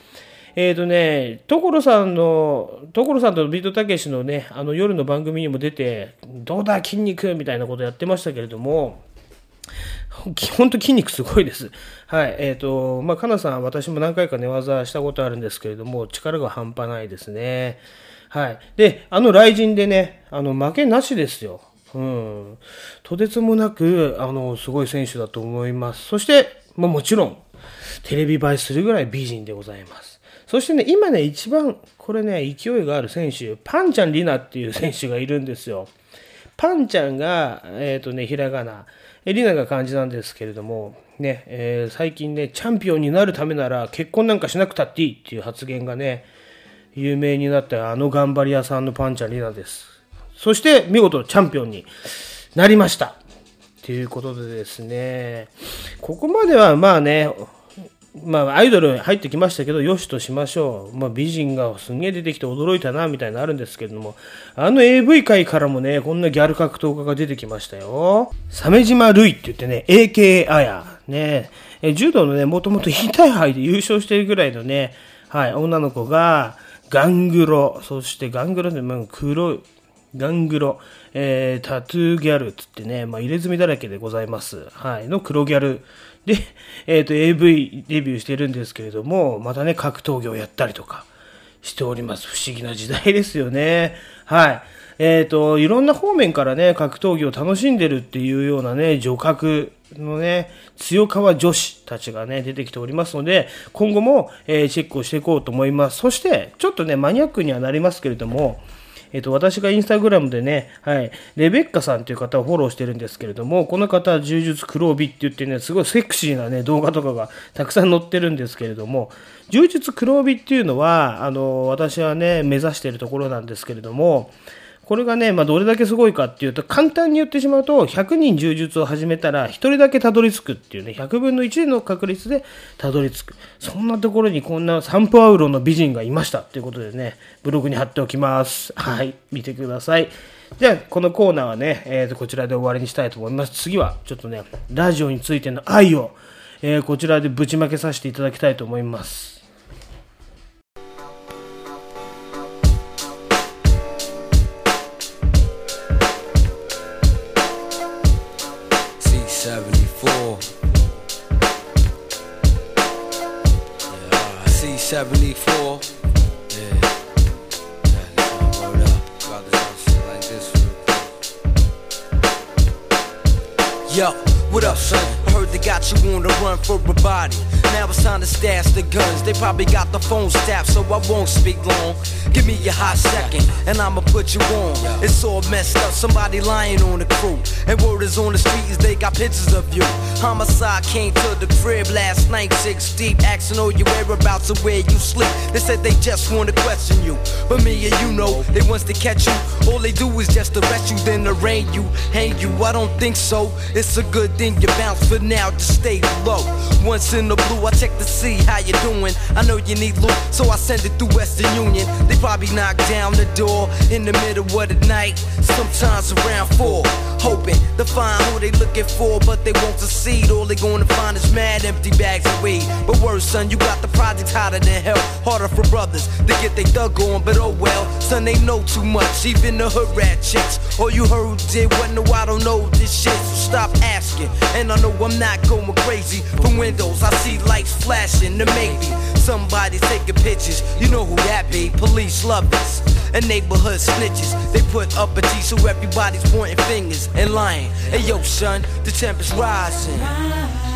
えっ、ー、とね、所さんの、所さんとビートたけしのね、あの夜の番組にも出て、どうだ筋肉みたいなことやってましたけれども、本当筋肉すごいです。はい。えっ、ー、と、まあ、かなさん、私も何回か寝技したことあるんですけれども、力が半端ないですね。はい。で、あの雷神でね、あの、負けなしですよ。うん。とてつもなく、あの、すごい選手だと思います。そして、まあ、もちろん、テレビ映えするぐらい美人でございます。そしてね、今ね、一番、これね、勢いがある選手、パンちゃんリナっていう選手がいるんですよ。パンちゃんが、えっ、ー、とね、ひらがな、えリナが漢字なんですけれども、ね、えー、最近ね、チャンピオンになるためなら結婚なんかしなくたっていいっていう発言がね、有名になったあの頑張り屋さんのパンちゃんリナです。そして見事チャンピオンになりました。ということでですね、ここまではまあね、まあ、アイドル入ってきましたけど、よしとしましょう。まあ、美人がすんげえ出てきて驚いたな、みたいなのあるんですけれども、あの AV 界からもね、こんなギャル格闘家が出てきましたよ。鮫島るいって言ってね、AKA あや。ね、え柔道のね、もともと引退杯で優勝してるぐらいのね、はい、女の子が、ガングロ、そしてガングロで、まあ、黒い、ガングロ、えー、タトゥーギャルつってね、まあ、入れ墨だらけでございます。はい、の黒ギャルで、えっ、ー、と、AV デビューしてるんですけれども、またね、格闘技をやったりとかしております。不思議な時代ですよね。はい。えっ、ー、と、いろんな方面からね、格闘技を楽しんでるっていうようなね、女格のね、強川女子たちがね、出てきておりますので、今後も、えー、チェックをしていこうと思います。そして、ちょっとね、マニアックにはなりますけれども、えっ、と、私がインスタグラムでね、はい、レベッカさんという方をフォローしてるんですけれども、この方は、柔術黒帯って言ってね、すごいセクシーなね、動画とかがたくさん載ってるんですけれども、柔術黒帯っていうのは、あの、私はね、目指してるところなんですけれども、これがね、まあ、どれだけすごいかっていうと、簡単に言ってしまうと、100人柔術を始めたら、1人だけたどり着くっていうね、100分の1の確率でたどり着く。そんなところにこんなサンプアウロの美人がいましたっていうことでね、ブログに貼っておきます。はい、見てください。じゃあ、このコーナーはね、えー、とこちらで終わりにしたいと思います。次は、ちょっとね、ラジオについての愛を、えー、こちらでぶちまけさせていただきたいと思います。74. Yeah. Yo, what up, son? Got you on the run for a body. Now it's time to stash the guns. They probably got the phone tapped, so I won't speak long. Give me a hot second, and I'ma put you on. It's all messed up, somebody lying on the crew. And word is on the streets, they got pictures of you. Homicide came to the crib last night, six deep, asking all your whereabouts and where you sleep. They said they just wanna question you, but me and you know they wants to catch you. All they do is just arrest you, then arraign you, hang you. I don't think so. It's a good thing you bounce for now, just stay low. Once in the blue I check to see how you doing. I know you need loot, so I send it through Western Union. They probably knock down the door in the middle of the night, sometimes around four. Hoping to find who they looking for, but they won't succeed. All they gonna find is mad empty bags of weed. But worse, son, you got the projects hotter than hell. Harder for brothers to get they thug on, but oh well. Son, they know too much, even the hood rat chicks. All you heard did what no, I don't know this shit. So stop asking, and I know I'm not going crazy. From windows, I see lights flashing. There may be somebody taking pictures. You know who that be? Police love this. And neighborhood snitches. They put up a G so everybody's pointing fingers and lying. Hey yo, son, the temperature's rising.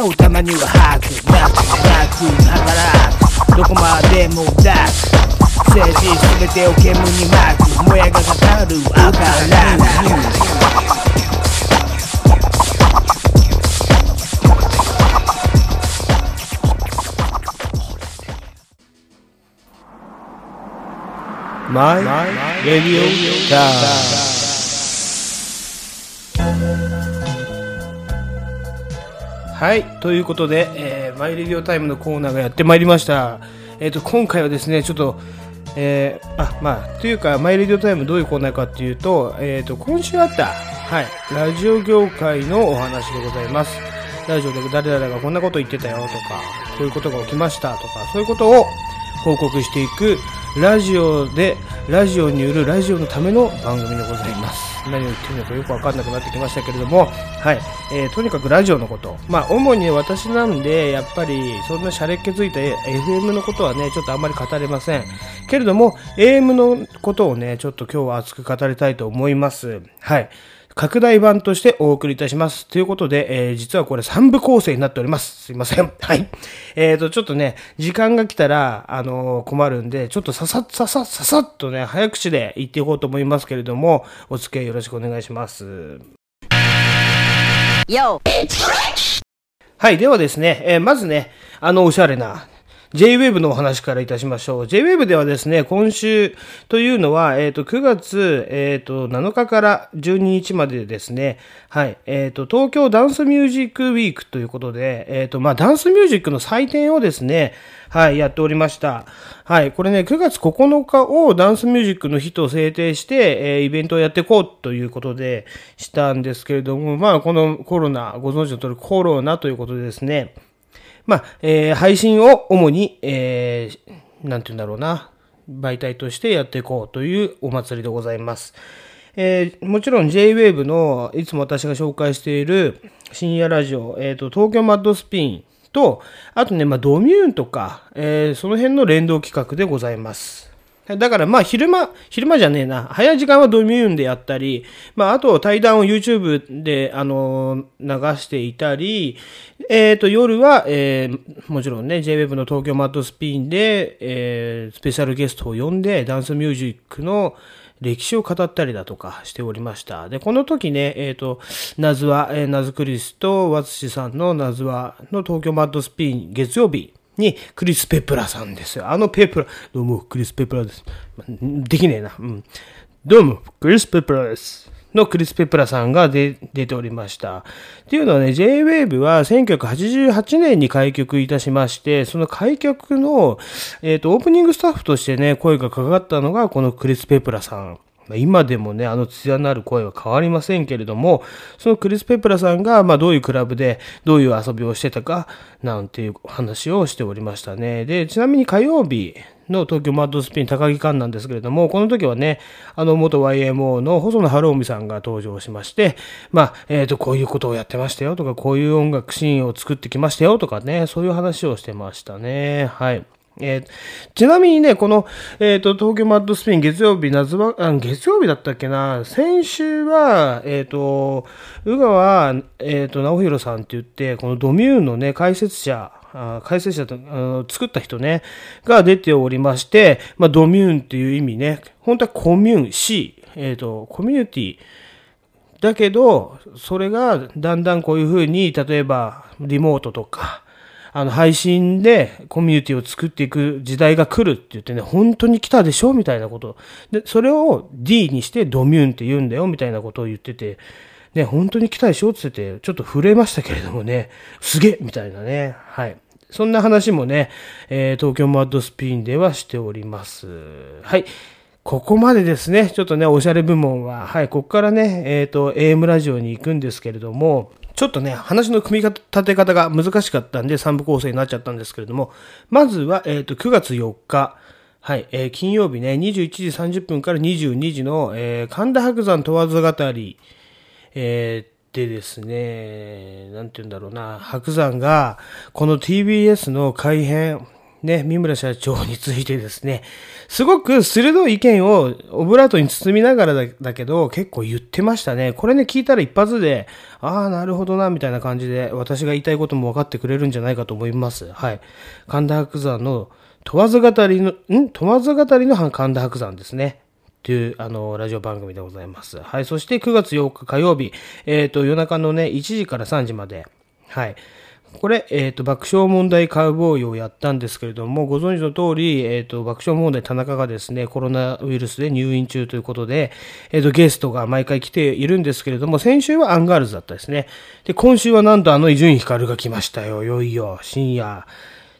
い言葉をたまには吐くなくなく働くどこまでもダーク政治全てを煙に巻くもやがかかる赤ランマイレディオタはい、ということで、えーマイレディオタイムのコーナーがやってまいりました。えっ、と、今回はですね、ちょっと、えーあ、まあ、というか、マイレディオタイムどういうコーナーかっていうと、えっ、と、今週あった、はい、ラジオ業界のお話でございます。ラジオで誰々がこんなこと言ってたよとか、こういうことが起きましたとか、そういうことを報告していく、ラジオで、ラジオによるラジオのための番組でございます。何を言ってるのかよくわかんなくなってきましたけれども、はい、えーとにかくラジオのこと。まあ、主に私なんで、やっぱり、そんなシャレっ気づいた FM のことはね、ちょっとあんまり語れません。けれども、AM のことをね、ちょっと今日は熱く語りたいと思います。はい。拡大版としてお送りいたします。ということで、えー実はこれ3部構成になっております。すいません。はい。えーと、ちょっとね、時間が来たら、あのー困るんで、ちょっとささっささっささっとね、早口で言っていこうと思いますけれども、お付き合いよろしくお願いします。はい。ではですね、えーまずね、あのおしゃれな、J-Wave のお話からいたしましょう。J-Wave ではですね、今週というのは、えっ、と、9月、えっ、と、7日から12日までですね、はい、えっ、と、東京ダンスミュージックウィークということで、えっ、と、まあ、ダンスミュージックの祭典をですね、はい、やっておりました。はい、これね、9月9日をダンスミュージックの日と制定して、えーイベントをやっていこうということでしたんですけれども、まあ、このコロナ、ご存知の通りコロナということでですね、まあ、えー配信を主に、えーなんて言うんだろうな、媒体としてやっていこうというお祭りでございます。えーもちろん J-Wave のいつも私が紹介している深夜ラジオ、えっ、と、東京マッドスピンと、あとね、まあ、ドミューンとか、えーその辺の連動企画でございます。だからまあ昼間、昼間じゃねえな。早い時間はドミューンでやったり、まああと対談を YouTube で、あの流していたり、えっ、と夜は、えーもちろんね、JWEB の東京マッドスピンで、えースペシャルゲストを呼んで、ダンスミュージックの歴史を語ったりだとかしておりました。で、この時ね、えっ、と、ナズワ、えーナズクリスとワツシさんのナズワの東京マッドスピン月曜日にクリス・ペプラさんですよ。あのペプラ、どうも、クリス・ペプラです。できねえな。うん。どうも、クリス・ペプラです。のクリス・ペプラさんが出出ておりました。っていうのはね、J-Wave は1988年に開局いたしまして、その開局の、えっ、と、オープニングスタッフとしてね、声がかかったのがこのクリス・ペプラさん。ま今でもね、あの艶のある声は変わりませんけれども、そのクリス・ペプラさんが、まあどういうクラブでどういう遊びをしてたか、なんていう話をしておりましたね。で、ちなみに火曜日の東京マッドスピン高木館なんですけれども、この時はね、あの元 YMO の細野晴臣さんが登場しまして、まあ、えっ、と、こういうことをやってましたよとか、こういう音楽シーンを作ってきましたよとかね、そういう話をしてましたね。はい。えーちなみにね、この、えっ、と、東京マッドスピン月曜日、夏場、あ月曜日だったっけな、先週は、えっ、と、宇川、えっ、と、直弘さんって言って、このドミューンのね、解説者、あ解説者と、作った人ね、が出ておりまして、まあ、ドミューンっていう意味ね、本当はコミューン、C、えっ、と、コミュニティ、だけど、それがだんだんこういうふうに、例えばリモートとか、あの、配信でコミュニティを作っていく時代が来るって言ってね、本当に来たでしょみたいなこと。で、それを D にしてドミューンって言うんだよみたいなことを言ってて、ね、本当に来たでしょって言って、ちょっと震えましたけれどもね、すげえみたいなね。はい。そんな話もね、えー、東京マッドスピンではしております。はい。ここまでですね、ちょっとね、おしゃれ部門は、はい、ここからね、えっ、ー、と、AM ラジオに行くんですけれども、ちょっとね、話の組み立て方が難しかったんで、3部構成になっちゃったんですけれども、まずは、えっ、ー、と、9月4日、はい、えー、金曜日ね、21時30分から22時の、えー、神田白山問わず語り、えー、でですね、なんて言うんだろうな、白山が、この TBS の改編、ね、三村社長についてですね、すごく鋭い意見をオブラートに包みながらだだけど、結構言ってましたね。これね、聞いたら一発で、ああ、なるほどな、みたいな感じで、私が言いたいことも分かってくれるんじゃないかと思います。はい。神田伯山の問わず語りの、ん？問わず語りの神田伯山ですね。という、あの、ラジオ番組でございます。はい。そして9月8日火曜日、えっ、ー、と、夜中のね、1時から3時まで、はい。これ、えっ、ー、と、爆笑問題カウボーイをやったんですけれども、ご存知の通り、えっ、ー、と、爆笑問題田中がですね、コロナウイルスで入院中ということで、えっ、ー、と、ゲストが毎回来ているんですけれども、先週はアンガールズだったですね。で、今週はなんとあの伊集院光が来ましたよ。いよいよ、深夜。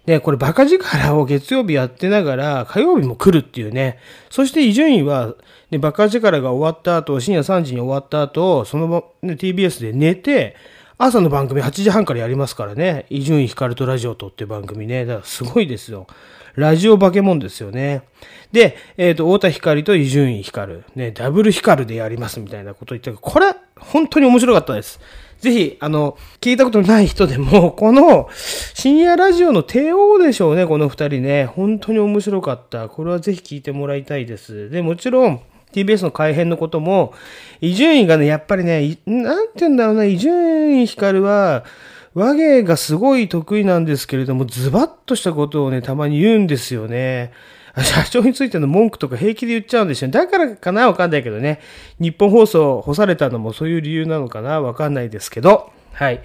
ね、これバカ力を月曜日やってながら、火曜日も来るっていうね。そして伊集院は、ね、バカ力が終わった後、深夜3時に終わった後、そのま、ね、TBS で寝て、朝の番組8時半からやりますからね。伊集院光とラジオとって番組ね。だからすごいですよ。ラジオ化け物ですよね。で、えっ、ー、と、太田光と伊集院光。ね、ダブル光でやりますみたいなこと言ってこれ、本当に面白かったです。ぜひ、あの、聞いたことない人でも、この、深夜ラジオの帝王でしょうね、この二人ね。本当に面白かった。これはぜひ聞いてもらいたいです。で、もちろん、TBS の改編のことも、伊集院がね、やっぱりね、なんて言うんだろうな、伊集院光は、和芸がすごい得意なんですけれども、ズバッとしたことをね、たまに言うんですよね。社長についての文句とか平気で言っちゃうんですよ。だからかなわかんないけどね。日本放送干されたのもそういう理由なのかなわかんないですけど。はい。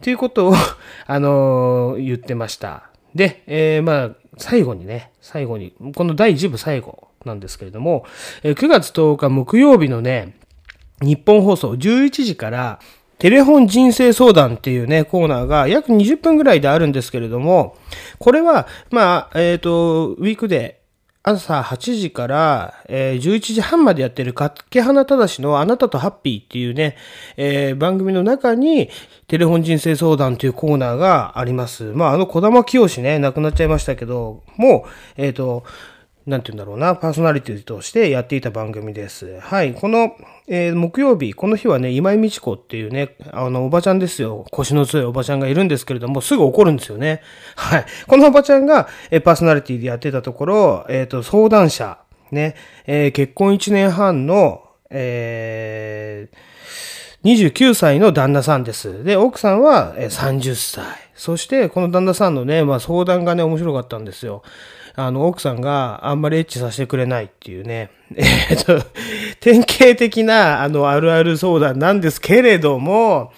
ということを、あのー、言ってました。で、えー、まあ、最後にね、最後に、この第1部最後なんですけれども、9月10日木曜日のね、日本放送11時から、テレフォン人生相談っていうね、コーナーが約20分ぐらいであるんですけれども、これは、まあ、えっ、ー、と、ウィークで朝8時から、えー、11時半までやってる竹花正のあなたとハッピーっていうね、えー、番組の中にテレフォン人生相談というコーナーがあります。まあ、あの小玉清ね、亡くなっちゃいましたけど、もう、えっ、ー、と、なんて言うんだろうな、パーソナリティとしてやっていた番組です。はい。この、えー、木曜日、この日はね、今井美智子っていうね、あの、おばちゃんですよ。腰の強いおばちゃんがいるんですけれども、すぐ怒るんですよね。はい。このおばちゃんが、えー、パーソナリティでやってたところ、えっ、ー、と、相談者、ね、えー、結婚1年半の、えー、29歳の旦那さんです。で、奥さんは30歳。そして、この旦那さんのね、まあ相談がね、面白かったんですよ。あの、奥さんがあんまりエッチさせてくれないっていうね、えっと、典型的な、あの、あるある相談なんですけれども、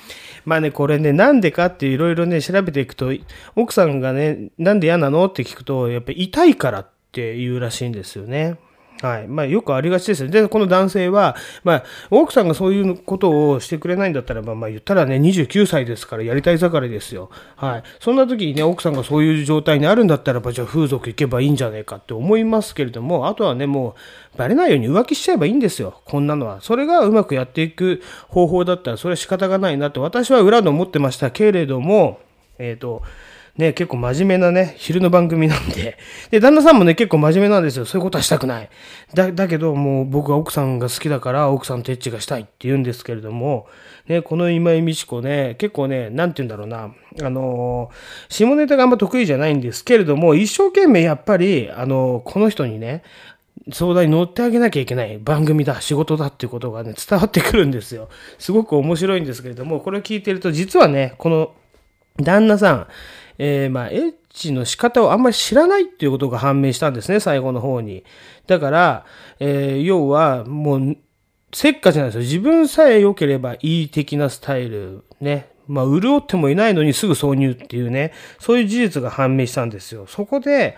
まあね、これね、なんでかっていろいろね、調べていくと、奥さんがね、なんで嫌なのって聞くと、やっぱり痛いからって言うらしいんですよね。はい。まあ、よくありがちですよ。で、この男性は、まあ、奥さんがそういうことをしてくれないんだったら、まあ、まあ、言ったらね、29歳ですから、やりたい盛りですよ。はい。そんな時にね、奥さんがそういう状態にあるんだったらば、じゃあ風俗行けばいいんじゃねえかって思いますけれども、あとはね、もう、バレないように浮気しちゃえばいいんですよ。こんなのは。それがうまくやっていく方法だったら、それは仕方がないなって私は裏で思ってましたけれども、えっ、ー、と、ね、結構真面目なね、昼の番組なんで。で、旦那さんもね、結構真面目なんですよ。そういうことはしたくない。だ、だけど、もう僕は奥さんが好きだから、奥さんとエッチがしたいって言うんですけれども、ね、この今井美智子ね、結構ね、なんて言うんだろうな、あのー、下ネタがあんま得意じゃないんですけれども、一生懸命やっぱり、あのー、この人にね、相談に乗ってあげなきゃいけない番組だ、仕事だっていうことがね、伝わってくるんですよ。すごく面白いんですけれども、これを聞いてると、実はね、この旦那さん、えー、まあ、エッチの仕方をあんまり知らないっていうことが判明したんですね、最後の方に。だから、えー、要は、もう、せっかちなんですよ。自分さえ良ければいい的なスタイル。ね。まあ、潤ってもいないのにすぐ挿入っていうね、そういう事実が判明したんですよ。そこで、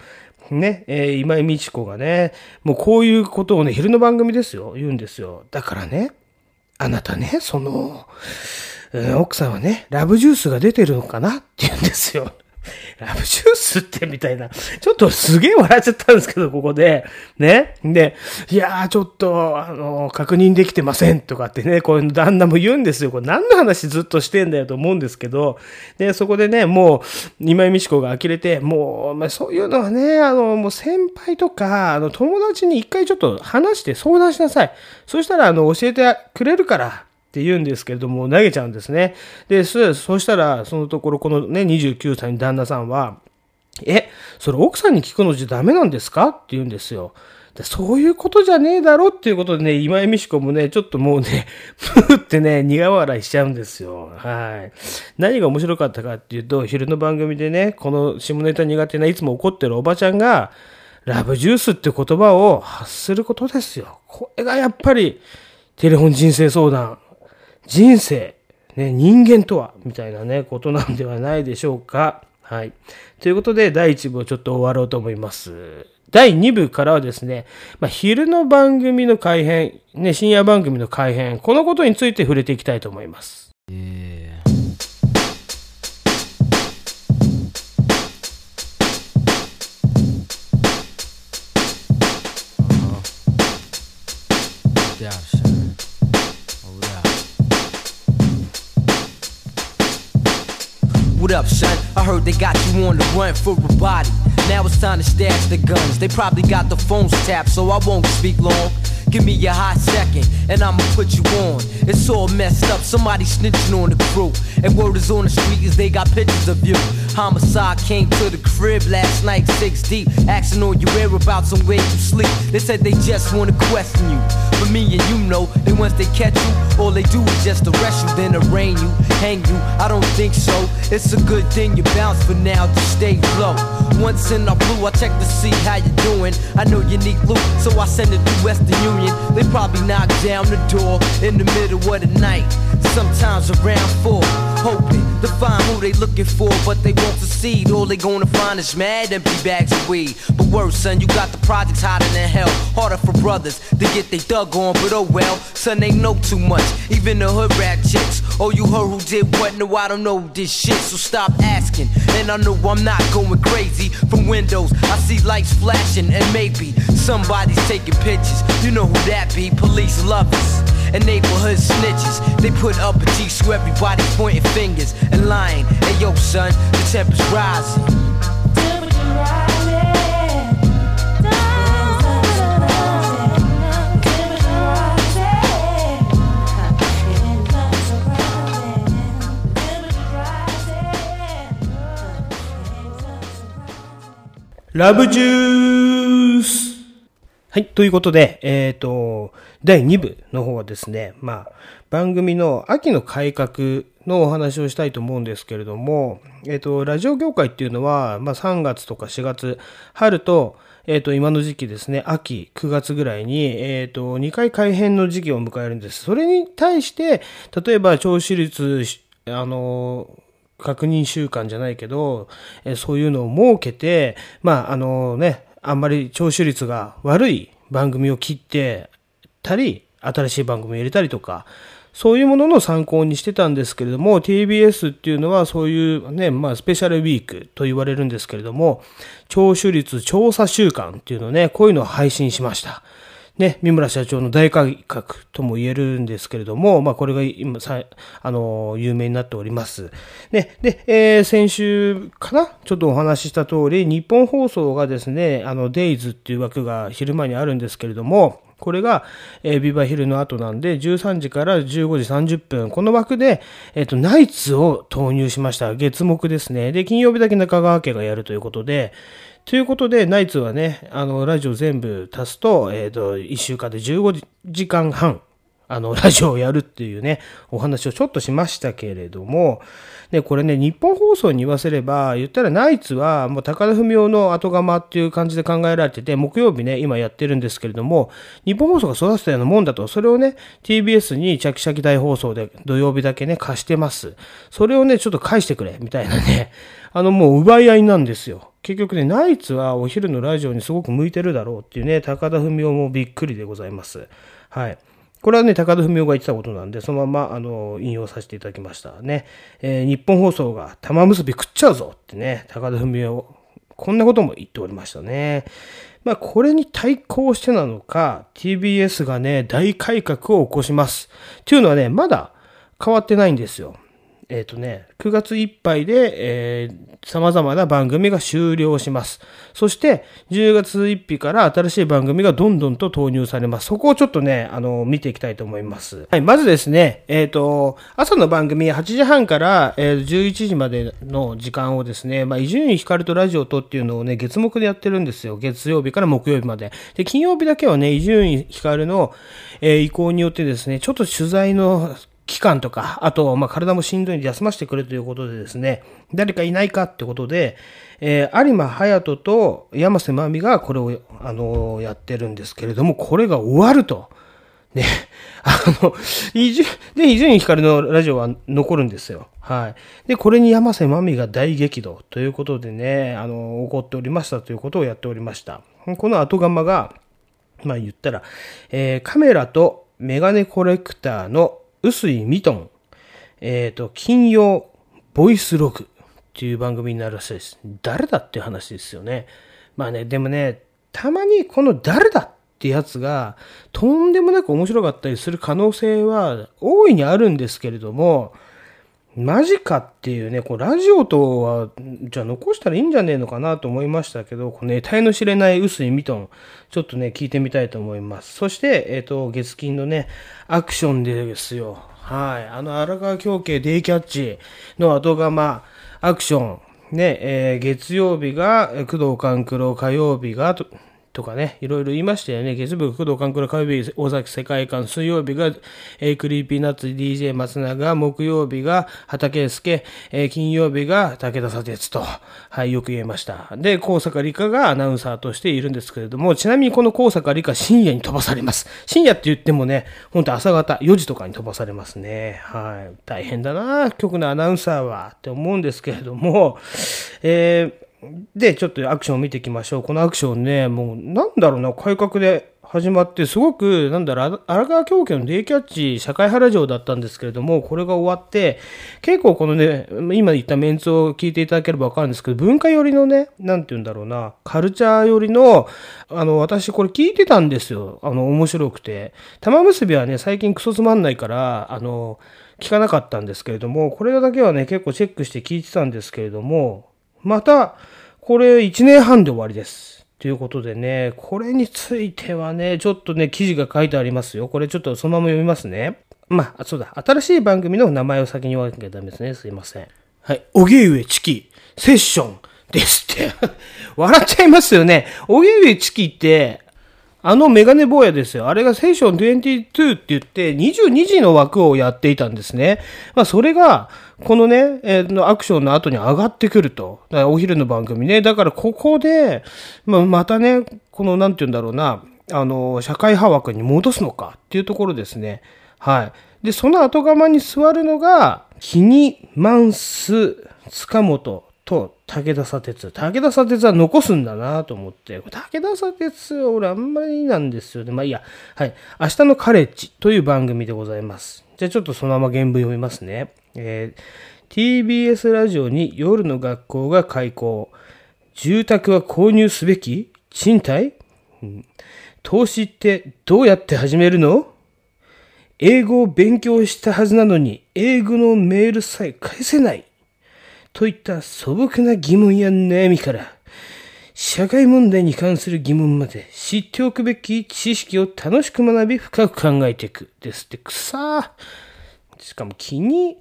ね、えー、今井美智子がね、もうこういうことをね、昼の番組ですよ、言うんですよ。だからね、あなたね、その、えー、奥さんはね、ラブジュースが出てるのかなって言うんですよ。ラブジュースってみたいな。ちょっとすげえ笑っちゃったんですけど、ここで。ね。で、いやーちょっと、あの、確認できてませんとかってね、こう旦那も言うんですよ。これ何の話ずっとしてんだよと思うんですけど、で、そこでね、もう、今井美智子が呆れて、もう、まあ、そういうのはね、あの、もう先輩とか、あの、友達に一回ちょっと話して相談しなさい。そしたら、あの、教えてくれるから、って言うんですけれども、投げちゃうんですね。で、そしたら、そのところ、このね、29歳の旦那さんは、え、それ奥さんに聞くのじゃダメなんですか？って言うんですよ。そういうことじゃねえだろっていうことでね、今井美智子もね、ちょっともうね、ふーってね、苦笑いしちゃうんですよ。はい。何が面白かったかっていうと、昼の番組でね、この下ネタ苦手ないつも怒ってるおばちゃんが、ラブジュースって言葉を発することですよ。これがやっぱり、テレフォン人生相談、人生、ね、人間とは、みたいなね、ことなんではないでしょうか。はい。ということで、第1部をちょっと終わろうと思います。第2部からはですね、まあ、昼の番組の改編、ね、深夜番組の改編、このことについて触れていきたいと思います。えー What up, son? I heard they got you on the run for a body. Now it's time to stash the guns. They probably got the phones tapped, so I won't speak long. Give me a hot second, and I'ma put you on. It's all messed up, somebody snitching on the crew. And word is on the street is they got pictures of you. Homicide came to the crib last night, six deep, asking all your whereabouts and where you sleep. They said they just wanna question you. But me and you know, that once they catch you, all they do is just arrest you, then arraign you, hang you. I don't think so. It's a good thing you bounce for now to stay low. Once in our blue, I check to see how you doing. I know you need loot, so I send it through Western Union. They probably knock down the door in the middle of the night. Sometimes around four, hoping to find who they looking for, but they won't succeed. All they gonna find is mad empty bags of weed. But worse, son, you got the projects hotter than hell. Harder for brothers to get they dug on, but oh well, son, they know too much. Even the hood rat chicks. Oh, you heard who did what? No, I don't know this shit, so stop asking. And I know I'm not going crazy. From windows, I see lights flashing, and maybe somebody's taking pictures. You know who that be? Police lovers and neighborhood snitches. They put up a G so everybody pointing fingers and lying. Hey yo, son, the temper's rising. Love Juice! はい。ということで、えっ、ー、と、第2部の方はですね、まあ、番組の秋の改革のお話をしたいと思うんですけれども、えっ、ー、と、ラジオ業界っていうのは、まあ、3月とか4月、春と、えっ、ー、と、今の時期ですね、秋、9月ぐらいに、えっ、と、2回改編の時期を迎えるんです。それに対して、例えば、聴取率、あの、確認習慣じゃないけど、えそういうのを設けて、まあ、あのね、あんまり聴取率が悪い番組を切ってたり、新しい番組を入れたりとか、そういうものの参考にしてたんですけれども、TBS っていうのはそういうね、まあスペシャルウィークと言われるんですけれども、聴取率調査週間っていうのね、こういうのを配信しました。ね、三村社長の大改革とも言えるんですけれども、まあこれが今さ、あの、有名になっております。ね、で、えー、先週かなちょっとお話しした通り、日本放送がですね、あの、デイズっていう枠が昼間にあるんですけれども、これが、えー、ビバヒルの後なんで、13時から15時30分、この枠で、えっ、ー、と、ナイツを投入しました。月目ですね。で、金曜日だけ中川家がやるということで、ということで、ナイツはね、あの、ラジオ全部足すと、えっ、ー、と、1週間で15時間半あの、ラジオをやるっていうね、お話をちょっとしましたけれども、ね、これね、日本放送に言わせれば、言ったらナイツはもう高田文夫の後釜っていう感じで考えられてて、木曜日ね、今やってるんですけれども、日本放送が育てたようなもんだと、それをね、TBS にチャキチャキ大放送で土曜日だけね、貸してます。それをね、ちょっと返してくれ、みたいなね、あのもう奪い合いなんですよ。結局ね、ナイツはお昼のラジオにすごく向いてるだろうっていうね、高田文夫もびっくりでございます。はい。これはね、高田文夫が言ってたことなんで、そのまま、あの、引用させていただきましたね。えー日本放送が玉結び食っちゃうぞってね、高田文夫、こんなことも言っておりましたね。まあ、これに対抗してなのか、TBS がね、大改革を起こします。っていうのはね、まだ変わってないんですよ。えっ、とね、9月いっぱいで、えー、様々な番組が終了します。そして、10月1日から新しい番組がどんどんと投入されます。そこをちょっとね、あの、見ていきたいと思います。はい、まずですね、えっ、と、朝の番組8時半から、えー11時までの時間をですね、まあ、伊集院光とラジオとっていうのをね、月目でやってるんですよ。月曜日から木曜日まで。で、金曜日だけはね、伊集院光の、えー意向によってですね、ちょっと取材の期間とか、あと、まあ、体もしんどいんで休ませてくれということでですね、誰かいないかってことで、えー有馬隼人と山瀬まみがこれを、あのやってるんですけれども、これが終わると。ね、あの、伊集、で、伊集院光のラジオは残るんですよ。はい。で、これに山瀬まみが大激怒ということでね、あの、怒っておりましたということをやっておりました。この後釜が、まあ言ったら、えーカメラとメガネコレクターの臼井ミトン、えっ、と、金曜ボイスログっていう番組になるらしいです。誰だっていう話ですよね。まあね、でもね、たまにこの誰だってやつが、とんでもなく面白かったりする可能性は大いにあるんですけれども、マジかっていうね、こうラジオとは、じゃあ残したらいいんじゃねえのかなと思いましたけど、この得体の知れない臼井ミトン、ちょっとね、聞いてみたいと思います。そして、えっ、と、月金のね、アクションですよ。はい。あの、荒川強啓デイキャッチの後釜、アクション。ね、えー月曜日が宮藤官九郎、火曜日がと、かね、いろいろ言いましたよね。月曜日が宮藤官九郎、火曜日尾崎世界観、水曜日が、えー Creepy Nuts DJ 松永、木曜日が畑介、えー金曜日が武田砂鉄と、はい、よく言えました。で、幸坂理加がアナウンサーとしているんですけれども、ちなみにこの幸坂理加深夜に飛ばされます。深夜って言ってもね、ほんと朝方4時とかに飛ばされますね。はい。大変だな、局のアナウンサーはって思うんですけれども、えーで、ちょっとアクションを見ていきましょう。このアクションね、もう、なんだろうな、改革で始まって、すごく、なんだろう、荒川京家のデイキャッチ、社会派ラジオだったんですけれども、これが終わって、結構このね、今言ったメンツを聞いていただければわかるんですけど、文化寄りのね、なんて言うんだろうな、カルチャー寄りの、あの、私これ聞いてたんですよ。あの、面白くて。玉結びはね、最近クソつまんないから、あの、聞かなかったんですけれども、これだけはね、結構チェックして聞いてたんですけれども、また、これ1年半で終わりです。ということでね、これについてはね、ちょっとね、記事が書いてありますよ。これちょっとそのまま読みますね。まあ、そうだ、新しい番組の名前を先に言わなきゃダメですね。すいません。はい。おげうえチキ、セッションですって。笑っちゃいますよね。おげうえチキって、あのメガネ坊やですよ。あれがセッション22って言って、22時の枠をやっていたんですね。まあ、それが、このね、えーのアクションの後に上がってくると。お昼の番組ね。だからここで、まあ、またね、この、なんて言うんだろうな、あの、社会派枠に戻すのかっていうところですね。はい。で、その後釜に座るのが、キニマンス塚本と武田砂鉄。武田砂鉄は残すんだなと思って。武田砂鉄、俺あんまりなんですよね。まあいいや。はい。明日のカレッジという番組でございます。じゃあちょっとそのまま原文読みますね。えー TBS ラジオに夜の学校が開校。住宅は購入すべき？賃貸、うん投資ってどうやって始めるの？英語を勉強したはずなのに、英語のメールさえ返せない。といった素朴な疑問や悩みから、社会問題に関する疑問まで知っておくべき知識を楽しく学び深く考えていく。ですって、くさー。しかも気に、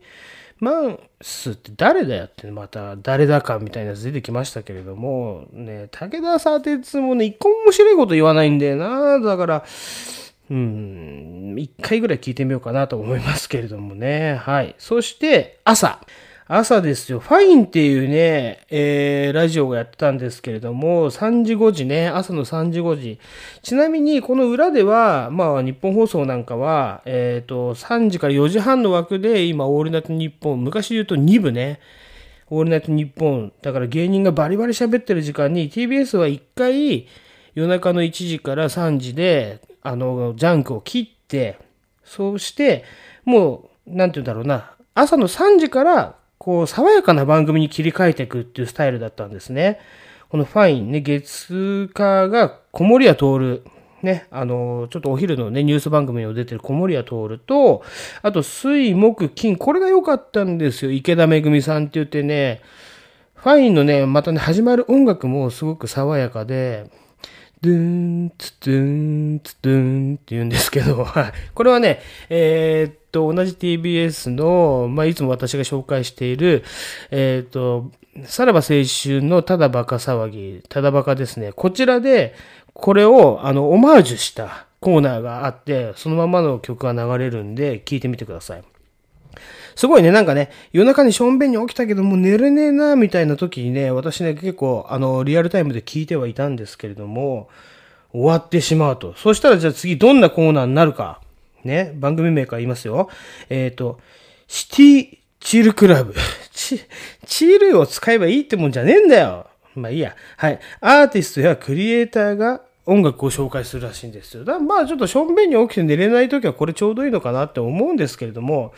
マンスって誰だよって、また誰だかみたいなやつ出てきましたけれども、ね、武田砂鉄もね、一個も面白いこと言わないんだよな。だから、うん、一回ぐらい聞いてみようかなと思いますけれどもね。はい。そして、朝。朝ですよ。ファインっていうね、えー、ラジオがやってたんですけれども、3時5時ね、朝の3時5時。ちなみに、この裏では、まあ、日本放送なんかは、えっ、と、3時から4時半の枠で、今、オールナイト日本、昔で言うと2部ね、オールナイト日本、だから芸人がバリバリ喋ってる時間に、TBS は1回、夜中の1時から3時で、あの、ジャンクを切って、そうして、もう、なんて言うんだろうな、朝の3時から、こう、爽やかな番組に切り替えていくっていうスタイルだったんですね。このファインね、月火が小森屋徹、ね、あの、ちょっとお昼のね、ニュース番組にも出てる小森屋徹と、あと、水、木、金、これが良かったんですよ。池田めぐみさんって言ってね、ファインのね、またね、始まる音楽もすごく爽やかで、ドゥーン、ツドゥーン、ツドゥーンって言うんですけど、はい。これはね、えーっと、同じ TBS の、まあ、いつも私が紹介している、えーっと、さらば青春のただバカ騒ぎ、ただバカですね。こちらで、これを、あの、オマージュしたコーナーがあって、そのままの曲が流れるんで、聞いてみてください。すごいね、なんかね、夜中にしょんべんに起きたけどもう寝れねえな、みたいな時にね、私ね、結構、あの、リアルタイムで聞いてはいたんですけれども、終わってしまうと。そしたらじゃあ次どんなコーナーになるか。ね、番組名から言いますよ。えっ、と、シティチルクラブ。チ、チルを使えばいいってもんじゃねえんだよ。まあいいや。はい。アーティストやクリエイターが音楽を紹介するらしいんですよ。だまあちょっとしょんべんに起きて寝れない時はこれちょうどいいのかなって思うんですけれども、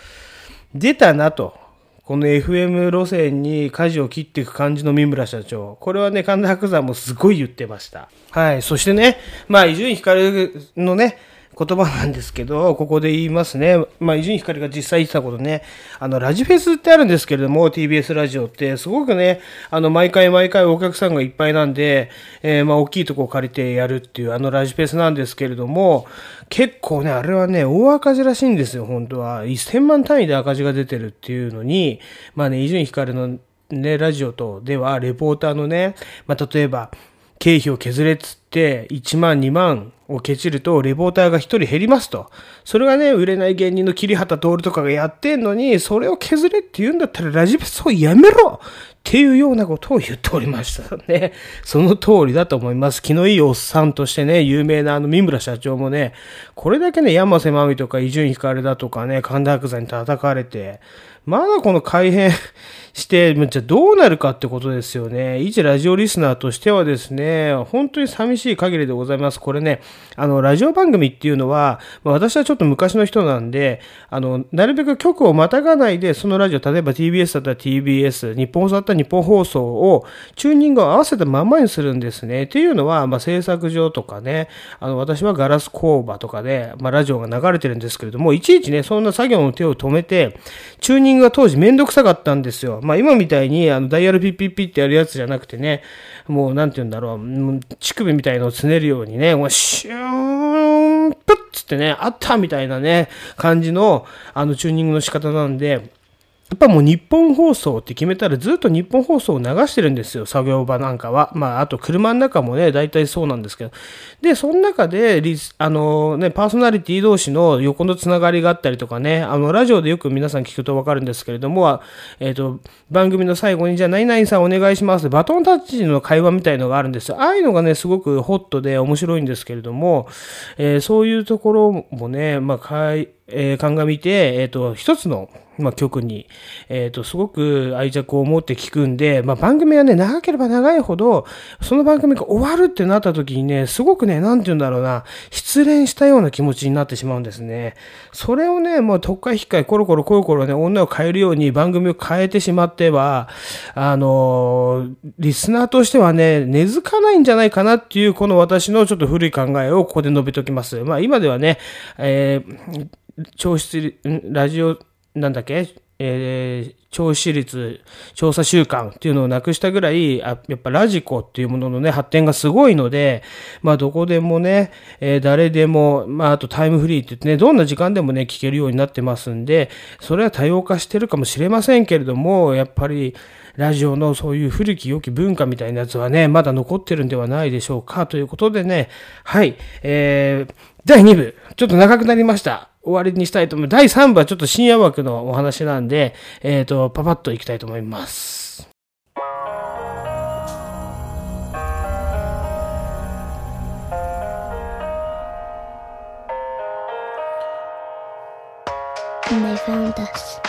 出たなと。この FM 路線に舵を切っていく感じの三村社長。これはね、神田伯山もすごい言ってました。はい。そしてね、まあ、伊集院光のね、言葉なんですけど、ここで言いますね。まあ、伊集院光が実際言ってたことね、あの、ラジフェスってあるんですけれども、TBS ラジオって、すごくね、あの、毎回毎回お客さんがいっぱいなんで、えーまあ、大きいとこを借りてやるっていう、あの、ラジフェスなんですけれども、結構ね、あれはね、大赤字らしいんですよ、本当は。1000万単位で赤字が出てるっていうのに、まあね、伊集院光のね、ラジオとでは、レポーターのね、まあ、例えば、経費を削れっつって、1万2万をケチると、レポーターが1人減りますと。それがね、売れない芸人の桐畑徹とかがやってんのに、それを削れって言うんだったら、ラジフェスをやめろっていうようなことを言っておりましたね。その通りだと思います。気のいいおっさんとしてね、有名なあの三村社長もね、これだけね、山瀬まみとか伊集院光だとかね、神田伯山に叩かれて、まだこの改変して、じゃあどうなるかってことですよね。一ラジオリスナーとしてはですね、本当に寂しい限りでございます。これね、あの、ラジオ番組っていうのは、まあ私はちょっと昔の人なんで、あの、なるべく局をまたがないで、そのラジオ、例えば TBS だったら TBS、日本放送だったら日本放送を、チューニングを合わせたままにするんですね。っていうのは、まあ制作上とかね、あの、私はガラス工場とかで、まあラジオが流れてるんですけれども、いちいちね、そんな作業の手を止めて、チューニングが当時めんどくさかったんですよ。まあ今みたいに、あの、ダイヤルピッピッピってやるやつじゃなくてね、もうなんて言うんだろう、乳首みたいのをつねるようにね、もうシューン、プッつってね、あったみたいなね、感じの、あの、チューニングの仕方なんで、やっぱもう日本放送って決めたらずっと日本放送を流してるんですよ、作業場なんかは。まあ、あと車の中もね、大体そうなんですけど。で、その中で、あのね、パーソナリティ同士の横のつながりがあったりとかね、あの、ラジオでよく皆さん聞くとわかるんですけれども、えっ、と、番組の最後に、じゃあ、何々さんお願いします。バトンタッチの会話みたいのがあるんですよ。ああいうのがね、すごくホットで面白いんですけれども、えーそういうところもね、まあ、かい、えー鑑みて、えっ、と、一つの、まあ、曲に、えっ、と、すごく愛着を持って聞くんで、まあ、番組はね、長ければ長いほど、その番組が終わるってなった時にね、すごくね、なんて言うんだろうな、失恋したような気持ちになってしまうんですね。それをね、もう特化引っかえ、コロコロコロコロね、女を変えるように番組を変えてしまっては、あのリスナーとしてはね、根付かないんじゃないかなっていう、この私のちょっと古い考えをここで述べときます。まあ、今ではね、えー、調子、ラジオ、なんだっけ？えー、聴取率調査週間っていうのをなくしたぐらい、あやっぱラジコっていうもののね、発展がすごいので、まあどこでもね、えー誰でも、まああとタイムフリーって言ってね、どんな時間でもね、聞けるようになってますんで、それは多様化してるかもしれませんけれども、やっぱり、ラジオのそういう古き良き文化みたいなやつはね、まだ残ってるんではないでしょうか？ということでね、はい、えー、第2部、ちょっと長くなりました。終わりにしたいと思います。第3部はちょっと深夜枠のお話なんで、えっ、ー、と、パパッといきたいと思います。and they found us.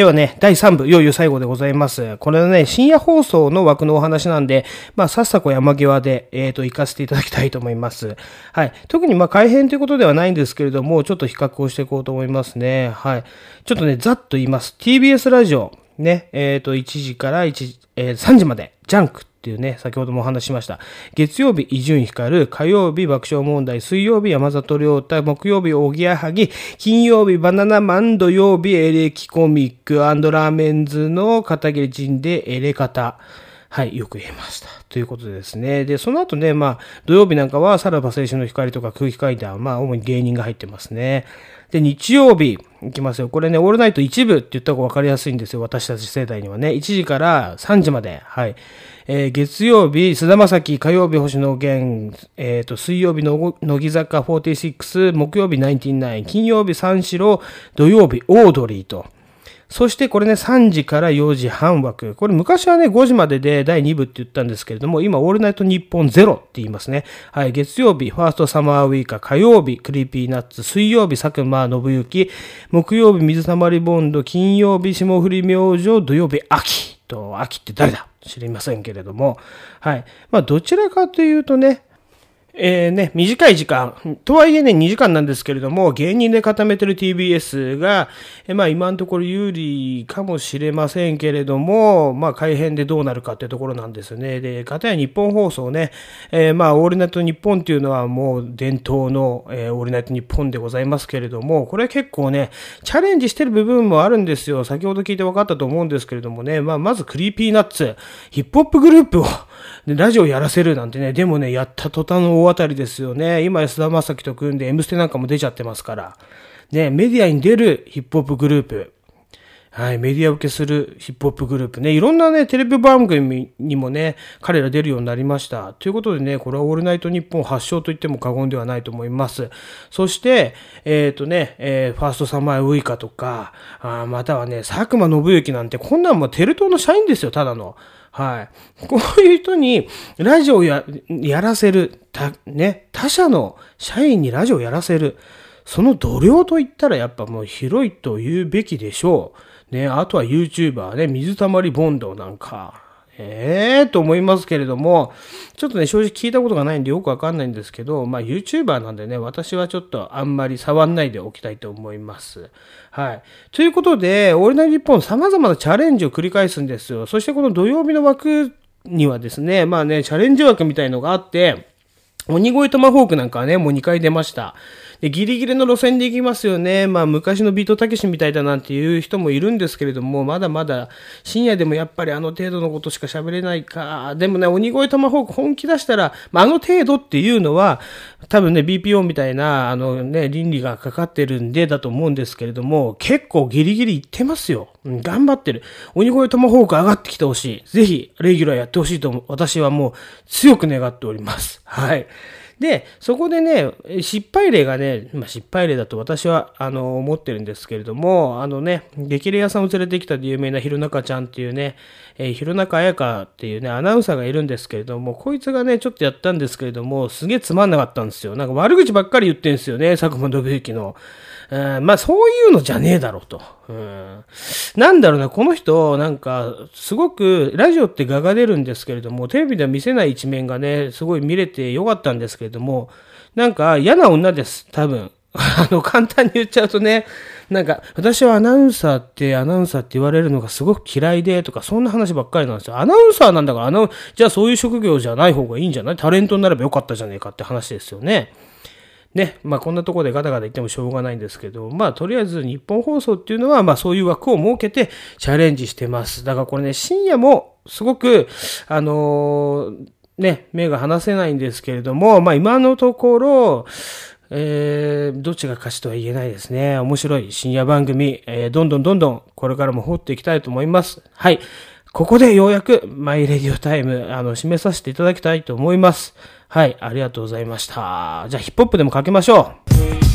ではね、第3部、いよいよ最後でございます。これはね、深夜放送の枠のお話なんで、まあ、さっさと山際で、えっ、と、行かせていただきたいと思います。はい。特にまあ、改編ということではないんですけれども、ちょっと比較をしていこうと思いますね。はい。ちょっとね、ざっと言います。TBS ラジオ、ね、えっ、と、1時から1時、えー3時まで、ジャンクっていうね、先ほどもお話ししました。月曜日、伊集院光、火曜日、爆笑問題、水曜日、山里亮太、木曜日、おぎやはぎ、金曜日、バナナマン、土曜日、エレキコミック、ラーメンズの片桐仁で、エレカタはい、よく言えました。ということでですね。で、その後ね、まあ、土曜日なんかは、さらば青春の光とか空気階段、まあ、主に芸人が入ってますね。で、日曜日、いきますよ。これね、オールナイト一部って言った方が分かりやすいんですよ。私たち世代にはね。1時から3時まで。はい。えー月曜日、菅田将暉、火曜日、星野源、えっ、と、水曜日の、乃木坂46、木曜日、ナインティナイン、金曜日、三四郎、土曜日、オードリーと。そしてこれね、3時から4時半枠。これ昔はね、5時までで第2部って言ったんですけれども、今、オールナイトニッポンゼロって言いますね。はい、月曜日、ファーストサマーウイカ、火曜日、 Creepy Nuts、水曜日、佐久間宣行、木曜日、水溜りボンド、金曜日、霜降り明星、土曜日、秋と、秋って誰だ知りませんけれども。はい。まあ、どちらかというとね、えーね、短い時間。とはいえね、2時間なんですけれども、芸人で固めてる TBS が、えまあ今のところ有利かもしれませんけれども、まあ改編でどうなるかってところなんですよね。で、かたやニッポン放送ね、えーまあオールナイトニッポンっていうのはもう伝統の、えーオールナイトニッポンでございますけれども、これ結構ね、チャレンジしてる部分もあるんですよ。先ほど聞いて分かったと思うんですけれどもね、まあまず Creepy Nuts、ヒップホップグループを、ラジオやらせるなんてね、でもね、やった途端の大当たりですよね。今、安田正樹と組んで、M ステなんかも出ちゃってますから。ね、メディアに出るヒップホップグループ。はい、メディア受けするヒップホップグループね、いろんなね、テレビ番組にもね、彼ら出るようになりました。ということでね、これはオールナイトニッポン発祥と言っても過言ではないと思います。そして、えっ、とね、えーファーストサマーウイカとか、あまたはね、佐久間信之なんて、こんなんもテレ東の社員ですよ、ただの。はい。こういう人に、ラジオや、やらせる、た、ね、他社の社員にラジオやらせる。その度量と言ったらやっぱもう広いと言うべきでしょう。ね、あとは YouTuber ね、水溜りボンドなんか。ええー、と思いますけれども、ちょっとね、正直聞いたことがないんでよくわかんないんですけど、まあ YouTuber なんでね、私はちょっとあんまり触んないでおきたいと思います。はい。ということで、オールナイトニッポン様々なチャレンジを繰り返すんですよ。そしてこの土曜日の枠にはですね、まあね、チャレンジ枠みたいのがあって、鬼越トマホークなんかはね、もう2回出ました。ギリギリの路線で行きますよね。まあ、昔のビートたけしみたいだなんていう人もいるんですけれども、まだまだ深夜でもやっぱりあの程度のことしか喋れないか。でもね、鬼越トマホーク本気出したら、まあ、あの程度っていうのは、多分ね、BPO みたいな、あのね、倫理がかかってるんでだと思うんですけれども、結構ギリギリ行ってますよ。うん頑張ってる。鬼越トマホーク上がってきてほしい。ぜひ、レギュラーやってほしいと、私はもう強く願っております。はい。で、そこでね、失敗例がね、まあ、失敗例だと私は、あの、思ってるんですけれども、あのね、激レアさんを連れてきた有名な弘中ちゃんっていうね、えー弘中彩香っていうね、アナウンサーがいるんですけれども、こいつがね、ちょっとやったんですけれども、すげえつまんなかったんですよ。なんか悪口ばっかり言ってんですよね、佐久間信之の。うんまあ、そういうのじゃねえだろうと。うんなんだろうな、この人、なんか、すごく、ラジオって画が出るんですけれども、テレビでは見せない一面がね、すごい見れてよかったんですけれども、なんか嫌な女です、多分。あの、簡単に言っちゃうとね、なんか、私はアナウンサーって、アナウンサーって言われるのがすごく嫌いで、とか、そんな話ばっかりなんですよ。アナウンサーなんだから、アナウン、じゃあそういう職業じゃない方がいいんじゃない？タレントになればよかったじゃねえかって話ですよね。ね、まあこんなところでガタガタ言ってもしょうがないんですけど、まあとりあえず日本放送っていうのは、まあそういう枠を設けてチャレンジしてます。だからこれね、深夜もすごく、あのーね、目が離せないんですけれども、まあ今のところ、えー、どっちが勝ちとは言えないですね。面白い深夜番組、えーどんどんどんどんこれからも掘っていきたいと思います。はい。ここでようやくマイレディオタイム、あの、締めさせていただきたいと思います。はい、ありがとうございました。じゃあヒップホップでもかけましょう。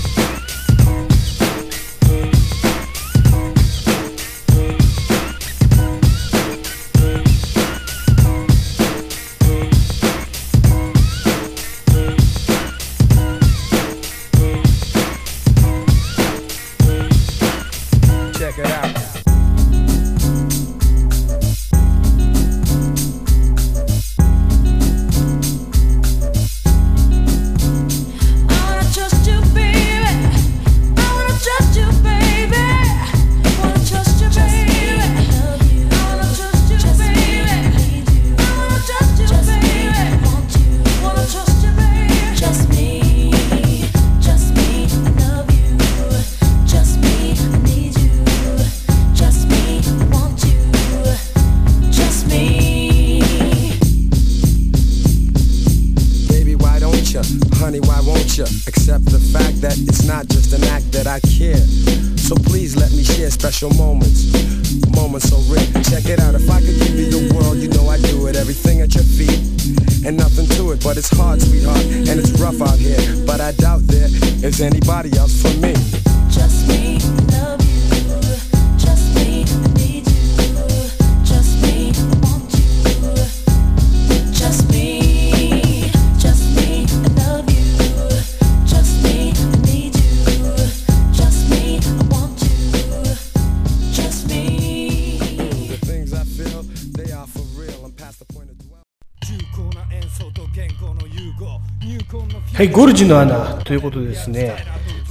Accept the fact that it's not just an act that I care. So please let me share special moments. Moments so rare. Check it out. If I could give you the world, you know I'd do it. Everything at your feet. And nothing to it, but it's hard, sweetheart. And it's rough out here. But I doubt there is anybody else for me. Just me, はい、ゴルジュの穴ということでですね、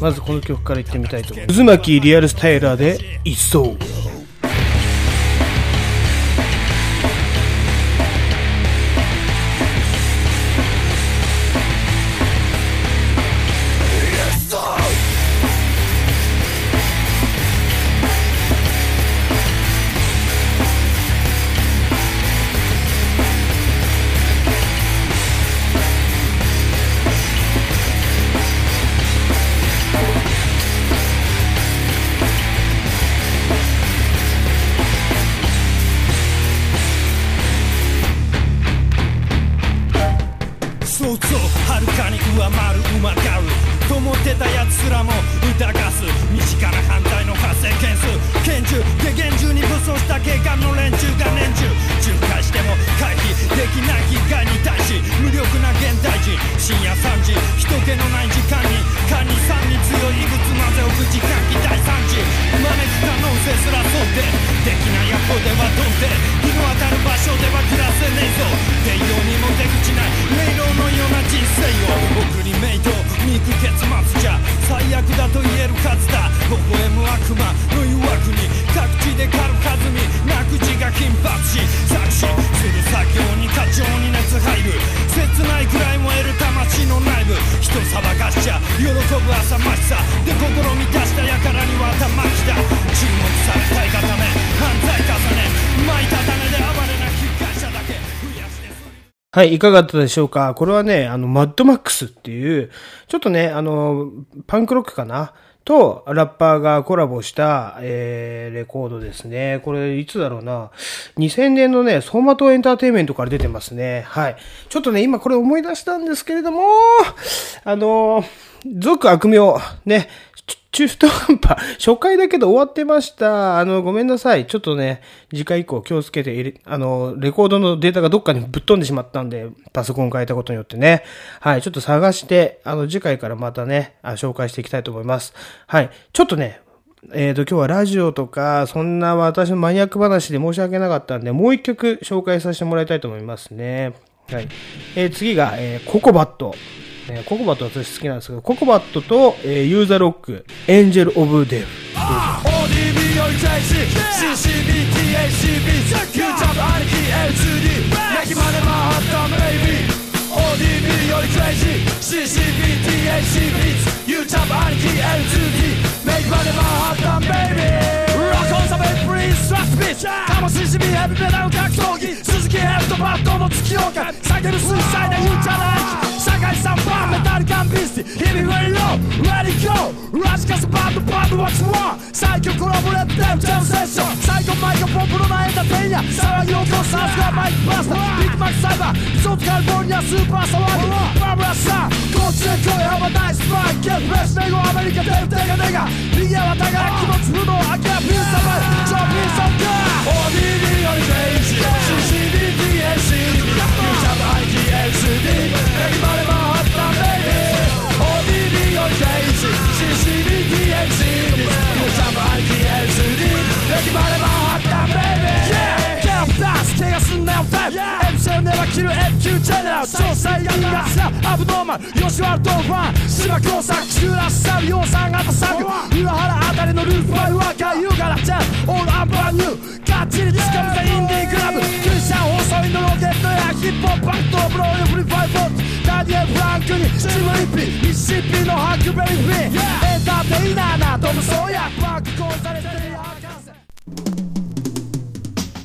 まずこの曲からいってみたいと思います。渦巻きリアルスタイラーで、一層喜ぶ浅ましさ。で心満たした輩には頭きた。注目されたいがため犯罪重ね。巻いた種で暴れな被害者だけ。増やしてはい、いかがだったでしょうか。これはね、あの、マッドマックスっていう、ちょっとね、あの、パンクロックかな。と、ラッパーがコラボした、えー、レコードですね。これ、いつだろうな。2000年のね、ソーマトエンターテイメントから出てますね。はい。ちょっとね、今これ思い出したんですけれども、あの、俗悪名、ね、中途半端、初回だけど終わってました。あの、ごめんなさい。ちょっとね、次回以降気をつけて、あの、レコードのデータがどっかにぶっ飛んでしまったんで、パソコン変えたことによってね。はい、ちょっと探して、あの、次回からまたね、あ紹介していきたいと思います。はい、ちょっとね、えっ、と、今日はラジオとか、そんな私のマニアック話で申し訳なかったんで、もう一曲紹介させてもらいたいと思いますね。はい。えー次が、えーココバット。えーココバット私好きなんですけど、ココバットと、えーユーザーロック、エンジェル・オブ・デ。ブ魂しみヘビメダル格闘技鈴木ヘルとバットの月岡叫ぶ水彩でユーチャブ兄貴社会三番メタルカンビスティ日々ウェイローレディゴーラジカスバンドバンド What's wrong 最強コラボレッドジャムセッション最強マイクポップのなエンターテイナー騒ぎを起こすさすがマイクバスタービッグマックサイバーリゾートカリフォルニアスーパー騒ぎバブラさんこっちで来いハマナイスバーゲットフレッシュネゴアメリカデルテガネガ右はたが気持ち不動アキラピューサバイジョーピーソンガー ODD よりデイジ CCDDAC ユーチャブ ITLCD レギバレマンハッタンベイビー ODD よりデイジ CCDDAC ユーチャブ ITLCD レギバレマンハッタンベイビー吉原ドンファン芝工作シューラッシャル養蚕型作裏原あたりのルーフバイワーカー優雅なチェンオールアンブランニューガッチリつかむットやヒップホップバットブローよフリファイボーツダニエルフランクにチムリッピミシッピのハックベリーフィンエンターテイナーなトム・ソーヤバックコンサレテリア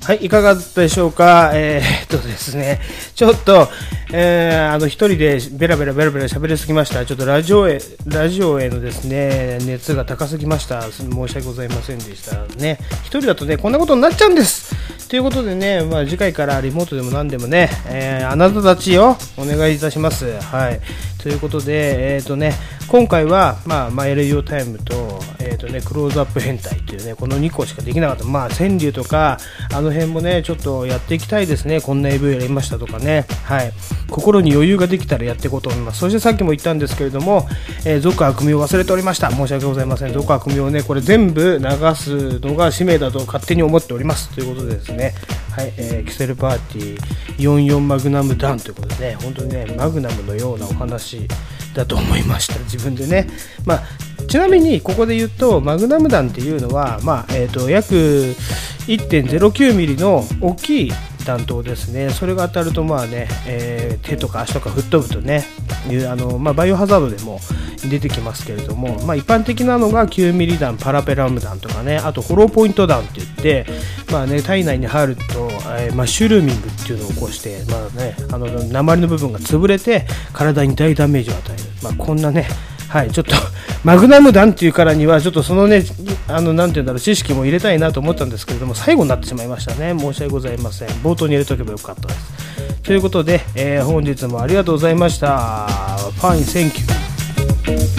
はい、いかがだったでしょうか？えー、っとですね、ちょっと、えー、あの、一人でベラベラベラベラ喋りすぎました。ちょっとラジオへ、ラジオへのですね、熱が高すぎました。申し訳ございませんでした。ね、一人だとね、こんなことになっちゃうんですということでね、まあ次回からリモートでも何でもね、えー、あなたたちをお願いいたします。はい。ということで、えー、とね、今回は、まあ、マイレディオタイムと、えー、とね、クローズアップ変態というね、この2個しかできなかった。まあ、川柳とか、あの辺もね、ちょっとやっていきたいですね。こんな AV やりましたとかね。はい。心に余裕ができたらやっていこうと思います。そしてさっきも言ったんですけれども、えー、俗悪名を忘れておりました。申し訳ございません。俗悪名をね、これ全部流すのが使命だと勝手に思っております。ということでですね、はい、えー、キセルパーティー44マグナムダウンということでね、本当にね、マグナムのようなお話だと思いました。自分でね。まあちなみにここで言うとマグナム弾っていうのは、まあえー、と約1.09ミリの大きい弾頭ですね、それが当たるとまあ、ねえー手とか足とか吹っ飛ぶとねあの、まあ、バイオハザードでも出てきますけれども、まあ、一般的なのが9ミリ弾、パラペラム弾とかね、あとホローポイント弾って言って、まあね、体内に入ると、えーマッシュルミングっていうのを起こして、まあね、あの鉛の部分が潰れて体に大ダメージを与える、まあ、こんなね、はい、ちょっと マグナム弾っていうからにはちょっとそのねあのなんて言うんだろう知識も入れたいなと思ったんですけれども最後になってしまいましたね。申し訳ございません。冒頭に入れとけばよかったです。ということで、えー本日もありがとうございました。 Fine thank you